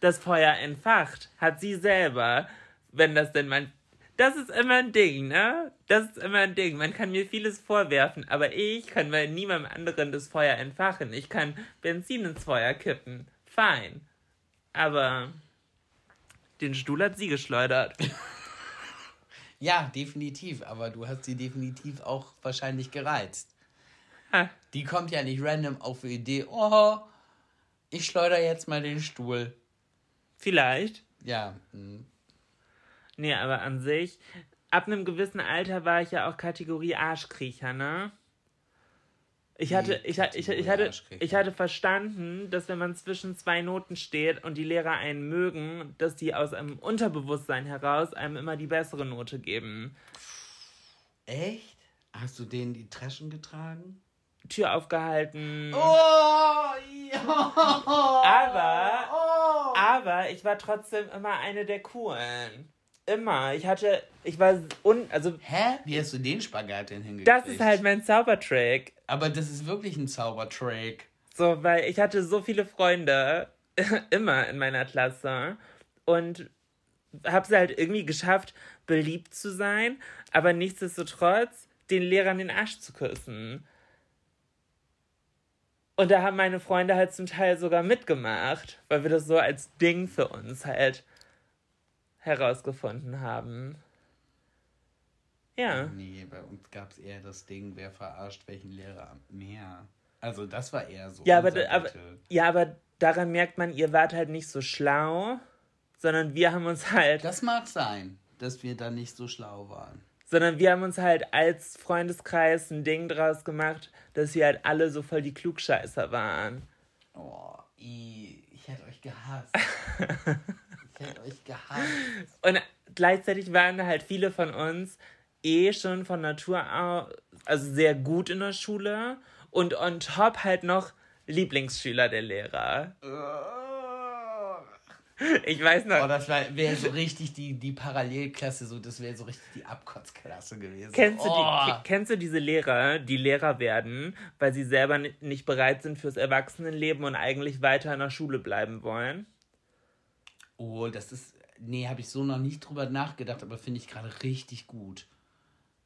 Das Feuer entfacht hat sie selber, wenn das denn mein. Das ist immer ein Ding, ne? Das ist immer ein Ding. Man kann mir vieles vorwerfen, aber ich kann bei niemandem anderen das Feuer entfachen. Ich kann Benzin ins Feuer kippen. Fein. Aber den Stuhl hat sie geschleudert. [laughs] Ja, definitiv, aber du hast sie definitiv auch wahrscheinlich gereizt. Ha. Die kommt ja nicht random auf die Idee, oh, ich schleuder jetzt mal den Stuhl. Vielleicht. Ja, hm. Nee, aber an sich, ab einem gewissen Alter war ich ja auch Kategorie Arschkriecher, ne? Ich hatte, ich, ich, ich, hatte, ich hatte verstanden, dass wenn man zwischen zwei Noten steht und die Lehrer einen mögen, dass die aus einem Unterbewusstsein heraus einem immer die bessere Note geben. Echt? Hast du denen die Taschen getragen? Tür aufgehalten. Oh, ja. Aber, aber ich war trotzdem immer eine der coolen. Immer. Ich hatte, ich war un, also Hä? Wie hast du den Spagat denn hingekriegt? das ist halt mein Zaubertrick. Aber das ist wirklich ein Zaubertrick. So, weil ich hatte so viele Freunde [laughs] immer in meiner Klasse und habe es halt irgendwie geschafft, beliebt zu sein, aber nichtsdestotrotz den Lehrern den Arsch zu küssen. Und da haben meine Freunde halt zum Teil sogar mitgemacht, weil wir das so als Ding für uns halt herausgefunden haben. Ja. Nee, bei uns gab es eher das Ding, wer verarscht welchen Lehrer mehr. Also das war eher so. Ja, aber, aber, ja, aber daran merkt man, ihr wart halt nicht so schlau, sondern wir haben uns halt, Das mag sein, dass wir da nicht so schlau waren. sondern wir haben uns halt als Freundeskreis ein Ding draus gemacht, dass wir halt alle so voll die Klugscheißer waren. Oh, i, ich hätte euch gehasst. [laughs] ich hätte euch gehasst. Und gleichzeitig waren halt viele von uns eh schon von Natur aus, also sehr gut in der Schule und on top halt noch Lieblingsschüler der Lehrer. Ich weiß noch, Oh, das wäre so richtig die, die Parallelklasse, so, das wäre so richtig die Abkotzklasse gewesen. Kennst du, oh. die, ke- kennst du diese Lehrer, die Lehrer werden, weil sie selber ni- nicht bereit sind fürs Erwachsenenleben und eigentlich weiter in der Schule bleiben wollen? Oh, das ist. Nee, habe ich so noch nicht drüber nachgedacht, aber finde ich gerade richtig gut.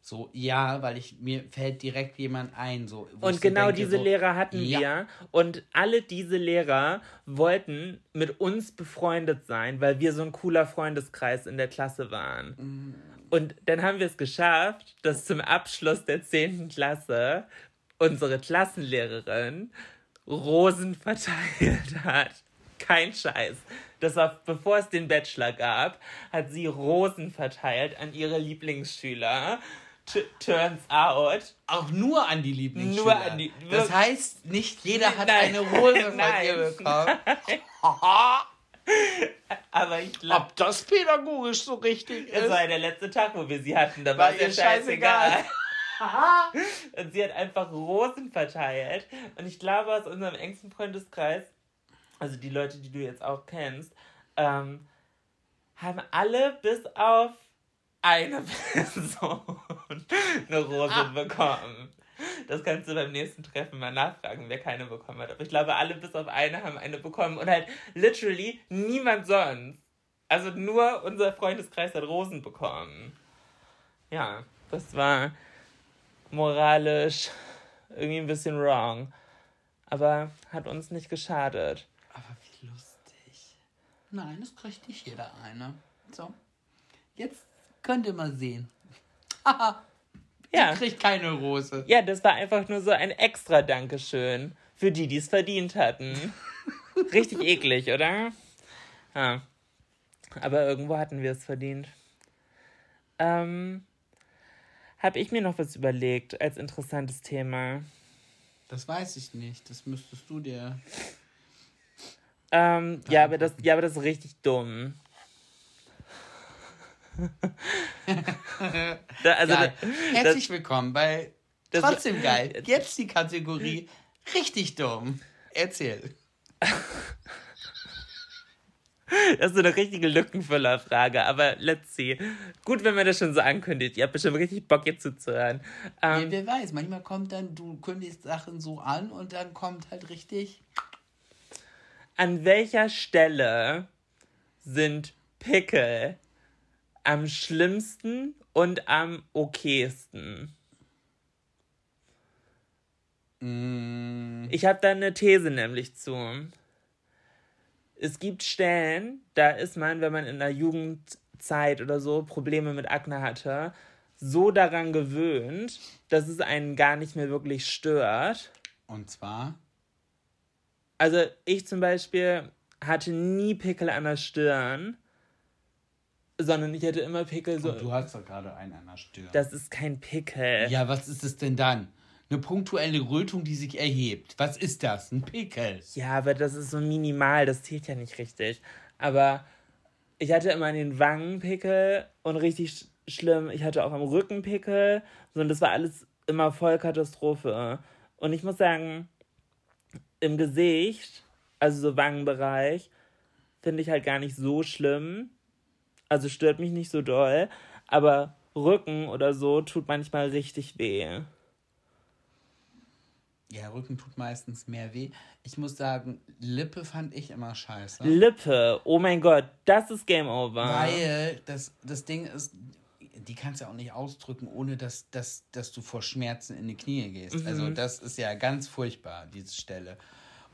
So, ja, weil ich mir fällt direkt jemand ein. So, Und genau denke, diese so, Lehrer hatten ja, wir. Und alle diese Lehrer wollten mit uns befreundet sein, weil wir so ein cooler Freundeskreis in der Klasse waren. Mm. Und dann haben wir es geschafft, dass zum Abschluss der 10. Klasse unsere Klassenlehrerin Rosen verteilt hat. Kein Scheiß. Das war, bevor es den Bachelor gab, hat sie Rosen verteilt an ihre Lieblingsschüler. T turns out, Auch nur an die Lieblingsschüler. Nur an die- das heißt, nicht jeder hat Nein. eine Rose von Nein. dir bekommen. [laughs] aber ich glaube, Ob das pädagogisch so richtig es ist? war ja der letzte Tag, wo wir sie hatten. Da War war es ja ihr scheißegal. scheißegal. Und sie hat einfach Rosen verteilt. Und ich glaube, aus unserem engsten Freundeskreis, also die Leute, die du jetzt auch kennst, ähm, haben alle bis auf eine [laughs] Person eine Rose Ah. bekommen. Das kannst du beim nächsten Treffen mal nachfragen, wer keine bekommen hat. Aber ich glaube, alle bis auf eine haben eine bekommen. Und halt literally niemand sonst. Also nur unser Freundeskreis hat Rosen bekommen. Ja, das war moralisch irgendwie ein bisschen wrong. Aber hat uns nicht geschadet. Nein, das kriegt nicht jeder eine. So. Jetzt könnt ihr mal sehen. [laughs] Haha. Ja. Ihr kriegt keine Rose. Ja, das war einfach nur so ein extra Dankeschön für die, die es verdient hatten. [laughs] Richtig eklig, oder? Ja. Aber irgendwo hatten wir es verdient. Ähm, habe ich mir noch was überlegt als interessantes Thema. Das weiß ich nicht. Das müsstest du dir. Ähm, ja, aber das, ja, aber das ist richtig dumm. [laughs] da, also, da- Herzlich willkommen bei das- Trotzdem geil. [laughs] Jetzt die Kategorie richtig dumm. Erzähl. Das ist so eine richtige Lückenfüllerfrage, aber let's see. Gut, wenn man das schon so ankündigt. Ihr habt bestimmt richtig Bock, jetzt zuzuhören. Ja, Ähm, wer weiß, manchmal kommt dann, du kündigst Sachen so an und dann kommt halt richtig. An welcher Stelle sind Pickel am schlimmsten und am okaysten? Mm, Ich habe da eine These nämlich zu. Es gibt Stellen, da ist man, wenn man in der Jugendzeit oder so Probleme mit Akne hatte, so daran gewöhnt, dass es einen gar nicht mehr wirklich stört. und zwar. Also ich zum Beispiel hatte nie Pickel an der Stirn. sondern ich hatte immer Pickel so. Du hast doch gerade einen an der Stirn. Das ist kein Pickel. ja, was ist es denn dann? Eine punktuelle Rötung, die sich erhebt. Was ist das? Ein Pickel. Ja, aber das ist so minimal, das zählt ja nicht richtig. Aber ich hatte immer an den Wangen Pickel und richtig sch schlimm. Ich hatte auch am Rücken Pickel. So, und das war alles immer voll Katastrophe. Und ich muss sagen, im Gesicht, also so Wangenbereich, finde ich halt gar nicht so schlimm. Also stört mich nicht so doll. Aber Rücken oder so tut manchmal richtig weh. Ja, Rücken tut meistens mehr weh. Ich muss sagen, Lippe fand ich immer scheiße. Lippe, oh mein Gott, das ist Game Over. Weil das, das Ding ist, die kannst du auch nicht ausdrücken, ohne dass, dass, dass du vor Schmerzen in die Knie gehst. Also das ist ja ganz furchtbar, diese Stelle.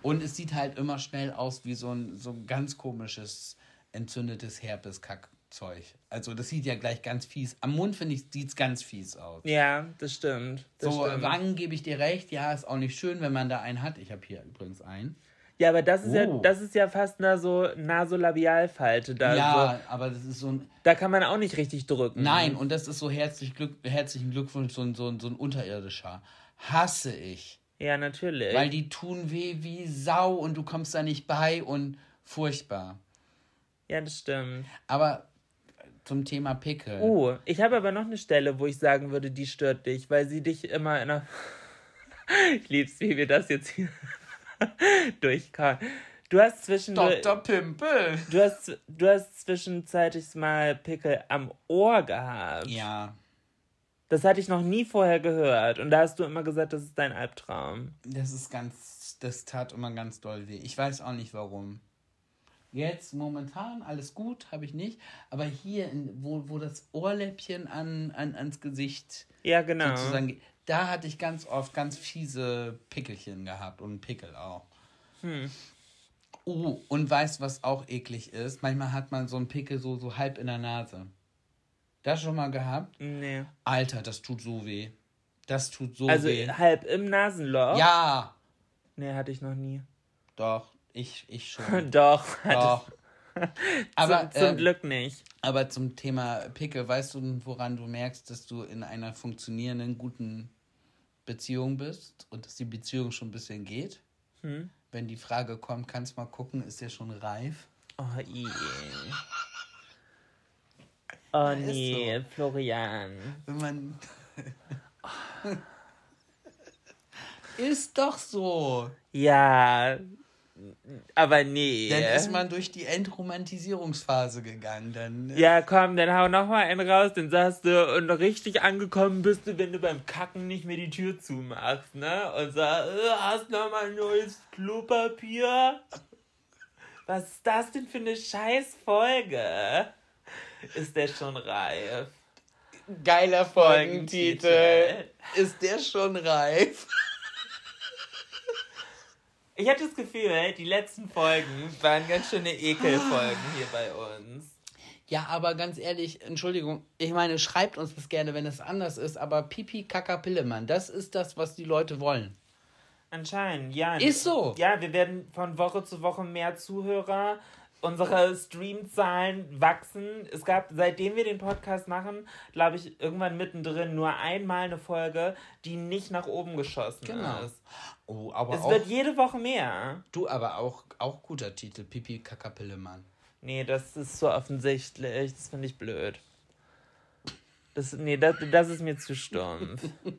Und es sieht halt immer schnell aus wie so ein, so ein ganz komisches, entzündetes Herpeskackzeug. Also das sieht ja gleich ganz fies. Am Mund, finde ich, sieht es ganz fies aus. Ja, das stimmt. Das so, stimmt. Wangen gebe ich dir recht. Ja, ist auch nicht schön, wenn man da einen hat. Ich habe hier übrigens einen. Ja, aber das ist ja, Oh. das ist ja fast eine so Nasolabialfalte. Da, ja, so, aber das ist so ein. da kann man auch nicht richtig drücken. Nein, und das ist so herzlich Glück, herzlichen Glückwunsch, so ein, so, ein, so ein unterirdischer. Hasse ich. Ja, natürlich. Weil die tun weh wie Sau und du kommst da nicht bei und furchtbar. ja, das stimmt. Aber zum Thema Pickel. Oh, ich habe aber noch eine Stelle, wo ich sagen würde, die stört dich, weil sie dich immer in einer. [laughs] ich lieb's, wie wir das jetzt hier [laughs] durchkauen. Du hast zwischendurch. Dr. Pimpel. Du hast, du hast zwischenzeitlich mal Pickel am Ohr gehabt. Ja, Das hatte ich noch nie vorher gehört. Und da hast du immer gesagt, das ist dein Albtraum. das ist ganz, das tat immer ganz doll weh. Ich weiß auch nicht warum. Jetzt momentan alles gut, habe ich nicht. Aber hier, wo, wo das Ohrläppchen an, an, ans Gesicht Ja, genau. sozusagen geht, da hatte ich ganz oft ganz fiese Pickelchen gehabt und Pickel auch. Oh, und weißt was auch eklig ist? Manchmal hat man so einen Pickel so, so halb in der Nase. Das schon mal gehabt? Nee. Alter, das tut so weh. Das tut so Also weh. halb im Nasenloch? Ja, Nee, hatte ich noch nie. doch, ich, ich schon. [laughs] Doch, doch. [laughs] Aber, zum, zum ähm, Glück nicht. aber zum Thema Pickel, weißt du, woran du merkst, dass du in einer funktionierenden, guten Beziehung bist und dass die Beziehung schon ein bisschen geht? Hm? Wenn die Frage kommt, kannst mal gucken, ist der schon reif? Oh, i. Oh nee, Florian. Wenn man. [laughs] ist doch so. Ja, aber nee. Dann ist man durch die Entromantisierungsphase gegangen. Dann, äh, ja, komm, dann hau noch mal einen raus, dann sagst du, und richtig angekommen bist du, wenn du beim Kacken nicht mehr die Tür zumachst, ne? Und sagst, äh, hast noch mal neues Klopapier? Was ist das denn für eine Scheißfolge? Ist der schon reif? Geiler Folgentitel. Folgentitel. Ist der schon reif? Ich hatte das Gefühl, die letzten Folgen waren ganz schöne Ekelfolgen hier bei uns. Ja, aber ganz ehrlich, Entschuldigung, ich meine, schreibt uns das gerne, wenn es anders ist, aber Pipi Kaka Pillemann, das ist das, was die Leute wollen. Anscheinend, ja. Ist so. Ja, wir werden von Woche zu Woche mehr Zuhörer. Unsere Streamzahlen wachsen. Es gab, seitdem wir den Podcast machen, glaube ich, irgendwann mittendrin nur einmal eine Folge, die nicht nach oben geschossen Genau. ist. Oh, aber Es auch, wird jede Woche mehr. du, aber auch, auch guter Titel, Pipi Kaka Pillemann. Nee, das ist so offensichtlich. Das finde ich blöd. Das, nee, das, das ist mir zu stumpf. [laughs]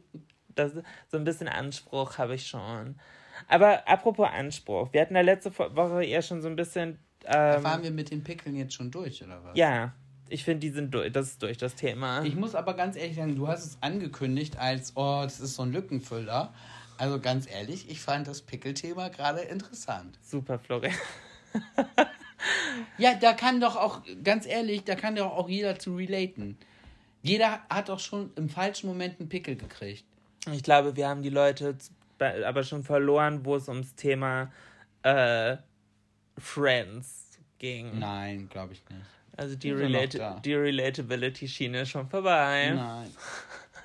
Das, so ein bisschen Anspruch habe ich schon. Aber apropos Anspruch, wir hatten ja letzte Woche eher schon so ein bisschen. Ähm, Waren wir mit den Pickeln jetzt schon durch, oder was? ja, ich finde, die sind durch. Das ist durch das Thema. Ich muss aber ganz ehrlich sagen, du hast es angekündigt als, oh, das ist so ein Lückenfüller. Also ganz ehrlich, ich fand das Pickelthema gerade interessant. Super, Florian. Ja, da kann doch auch, ganz ehrlich, da kann doch auch jeder zu relaten. Jeder hat doch schon im falschen Moment einen Pickel gekriegt. Ich glaube, wir haben die Leute aber schon verloren, wo es ums Thema äh, Friends ging. Nein, glaube ich nicht. Also die, da? die Relatability-Schiene ist schon vorbei. Nein.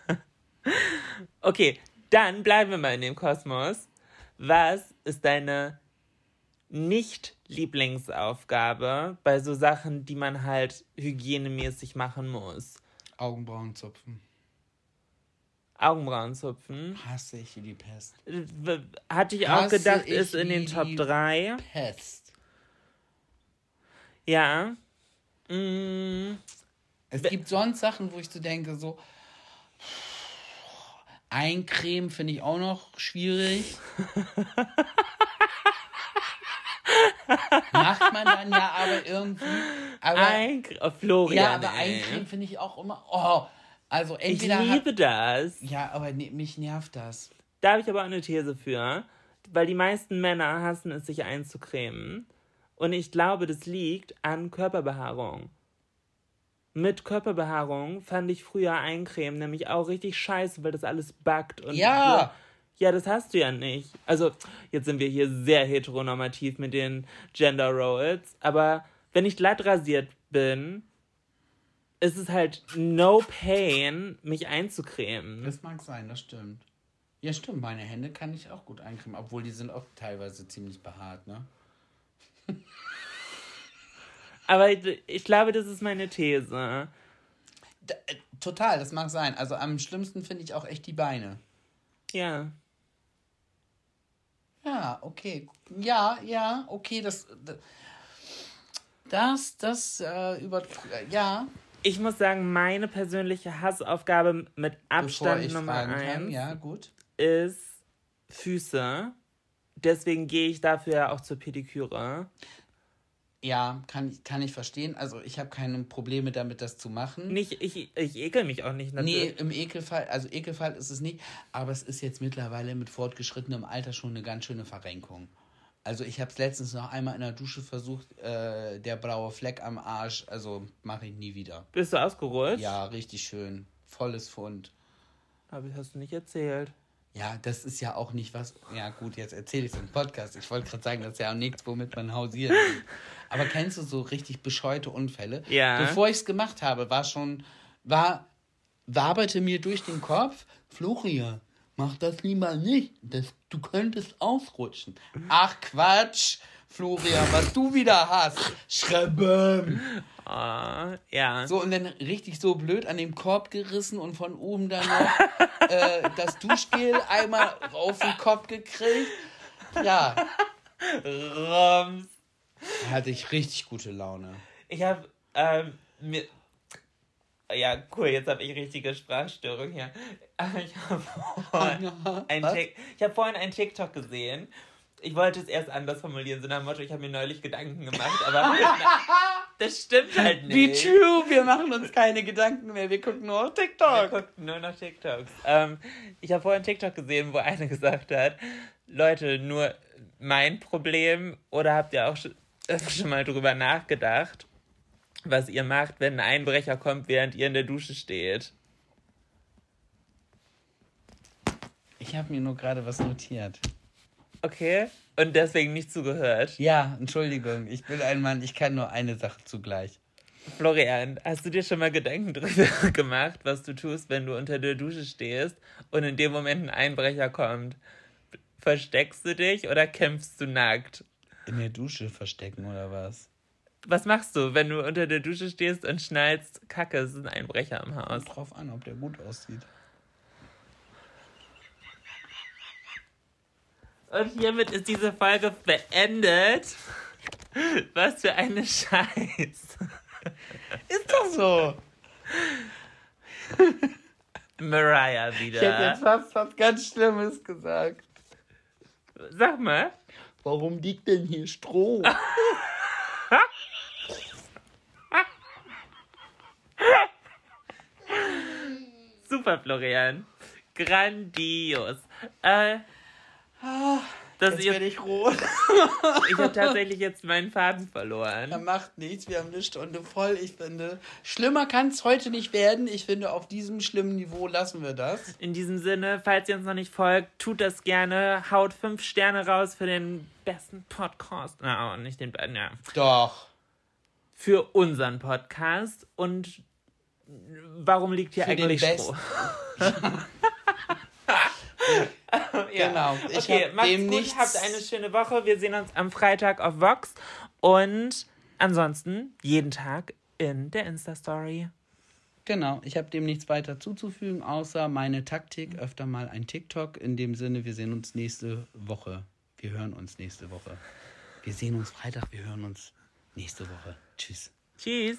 [laughs] Okay, dann bleiben wir mal in dem Kosmos. Was ist deine nicht Lieblingsaufgabe bei so Sachen, die man halt hygienemäßig machen muss. Augenbrauen zupfen. Augenbrauen zupfen. Hasse ich die Pest. Hatte ich auch Hasse gedacht, ich ist in den Top die 3. Pest. Ja. Mm, Es gibt sonst Sachen, wo ich so denke, so. Eincremen finde ich auch noch schwierig. [laughs] Macht man dann ja aber irgendwie. Aber, ein oh, Florian. ja, aber eincremen finde ich auch immer. Oh, also Ich entweder. liebe hat, das. ja, aber ne, mich nervt das. Da habe ich aber auch eine These für. Weil die meisten Männer hassen es, sich einzucremen. Und ich glaube, das liegt an Körperbehaarung. Mit Körperbehaarung fand ich früher Eincremen nämlich auch richtig scheiße, weil das alles backt und. Ja. Ja, das hast du ja nicht. Also, jetzt sind wir hier sehr heteronormativ mit den Gender Roles, aber wenn ich glatt rasiert bin, ist es halt no pain, mich einzucremen. Das mag sein, das stimmt. Ja, stimmt. Meine Hände kann ich auch gut eincremen, obwohl die sind auch teilweise ziemlich behaart, ne? [laughs] Aber ich, glaube, das ist meine These. Da, äh, total, das mag sein. Also am schlimmsten finde ich auch echt die Beine. Ja. Ja, okay. Ja, ja, okay, das. Das, das, äh, über. Ja, Ich muss sagen, meine persönliche Hassaufgabe mit Abstand Nummer eins Ja, gut. ist Füße. Deswegen gehe ich dafür ja auch zur Pediküre. Ja, kann, ich- kann ich verstehen. Also ich habe keine Probleme damit, das zu machen. Nicht, ich, ich ekel mich auch nicht. Nee, natürlich. im Ekelfall, also Ekelfall ist es nicht, aber es ist jetzt mittlerweile mit fortgeschrittenem Alter schon eine ganz schöne Verrenkung. Also ich habe es letztens noch einmal in der Dusche versucht, äh, der blaue Fleck am Arsch, also mache ich nie wieder. Bist du ausgerutscht? Ja, richtig schön. Volles Fund. Aber das hast du nicht erzählt. Ja, das ist ja auch nicht was. Ja, gut, jetzt erzähle ich es im Podcast. Ich wollte gerade sagen, das ist ja auch nichts, womit man hausieren will. Aber kennst du so richtig bescheute Unfälle? Ja. Bevor ich es gemacht habe, war schon. War. Waberte mir durch den Kopf, Florian, mach das lieber nicht. Das, du könntest ausrutschen. Ach Quatsch, Florian, was du wieder hast. Schrebben. Ah, ja. So, und dann richtig so blöd an dem Korb gerissen und von oben dann noch [laughs] äh, das Duschgel einmal auf den Kopf gekriegt. Ja, Rums. hatte ich richtig gute Laune. Ich habe ähm, mir. Ja, cool, jetzt habe ich richtige Sprachstörung hier. Ich habe vorhin, ein Was? Tik- ich hab vorhin einen TikTok gesehen. Ich wollte es erst anders formulieren, so nach dem Motto, ich habe mir neulich Gedanken gemacht, aber [laughs] das stimmt halt Be nicht. true, wir machen uns keine Gedanken mehr, wir gucken nur auf Wir TikTok. gucken nur noch TikToks. Ähm, ich habe vorhin TikTok gesehen, wo eine [laughs] gesagt hat, Leute, nur mein Problem oder habt ihr auch schon, schon mal drüber nachgedacht, was ihr macht, wenn ein Einbrecher kommt, während ihr in der Dusche steht? Ich habe mir nur gerade was notiert. Okay? Und deswegen nicht zugehört. Ja, Entschuldigung, ich bin ein Mann, ich kann nur eine Sache zugleich. Florian, hast du dir schon mal Gedanken drüber [laughs] gemacht, was du tust, wenn du unter der Dusche stehst und in dem Moment ein Einbrecher kommt? Versteckst du dich oder kämpfst du nackt? In der Dusche verstecken oder was? Was machst du, wenn du unter der Dusche stehst und schnallst, Kacke, es ist ein Einbrecher im Haus? Kommt drauf an, ob der gut aussieht. Und hiermit ist diese Folge beendet. Was für eine [laughs] Scheiß. Ist doch so. Mariah Ich hätte wieder. jetzt fast was ganz Schlimmes gesagt. Sag mal. Warum liegt denn hier Stroh? [laughs] Super, Florian. Grandios. Äh, das Jetzt ihr, werde ich rot. [laughs] ich habe tatsächlich jetzt meinen Faden verloren. Er macht nichts, wir haben eine Stunde voll. Ich finde, schlimmer kann es heute nicht werden. Ich finde, auf diesem schlimmen Niveau lassen wir das. In diesem Sinne, falls ihr uns noch nicht folgt, tut das gerne. Haut fünf Sterne raus für den besten Podcast. Na, nicht den besten, ja. Doch. Für unseren Podcast. Und warum liegt hier Für eigentlich besten. [laughs] [laughs] [laughs] Ja. Genau. Ich okay, hab macht's dem gut, nichts- habt eine schöne Woche. Wir sehen uns am Freitag auf Vox und ansonsten jeden Tag in der Insta-Story. Genau, ich habe dem nichts weiter zuzufügen, außer meine Taktik, öfter mal ein TikTok. In dem Sinne, wir sehen uns nächste Woche. Wir hören uns nächste Woche. Wir sehen uns Freitag, wir hören uns nächste Woche. Tschüss. Tschüss.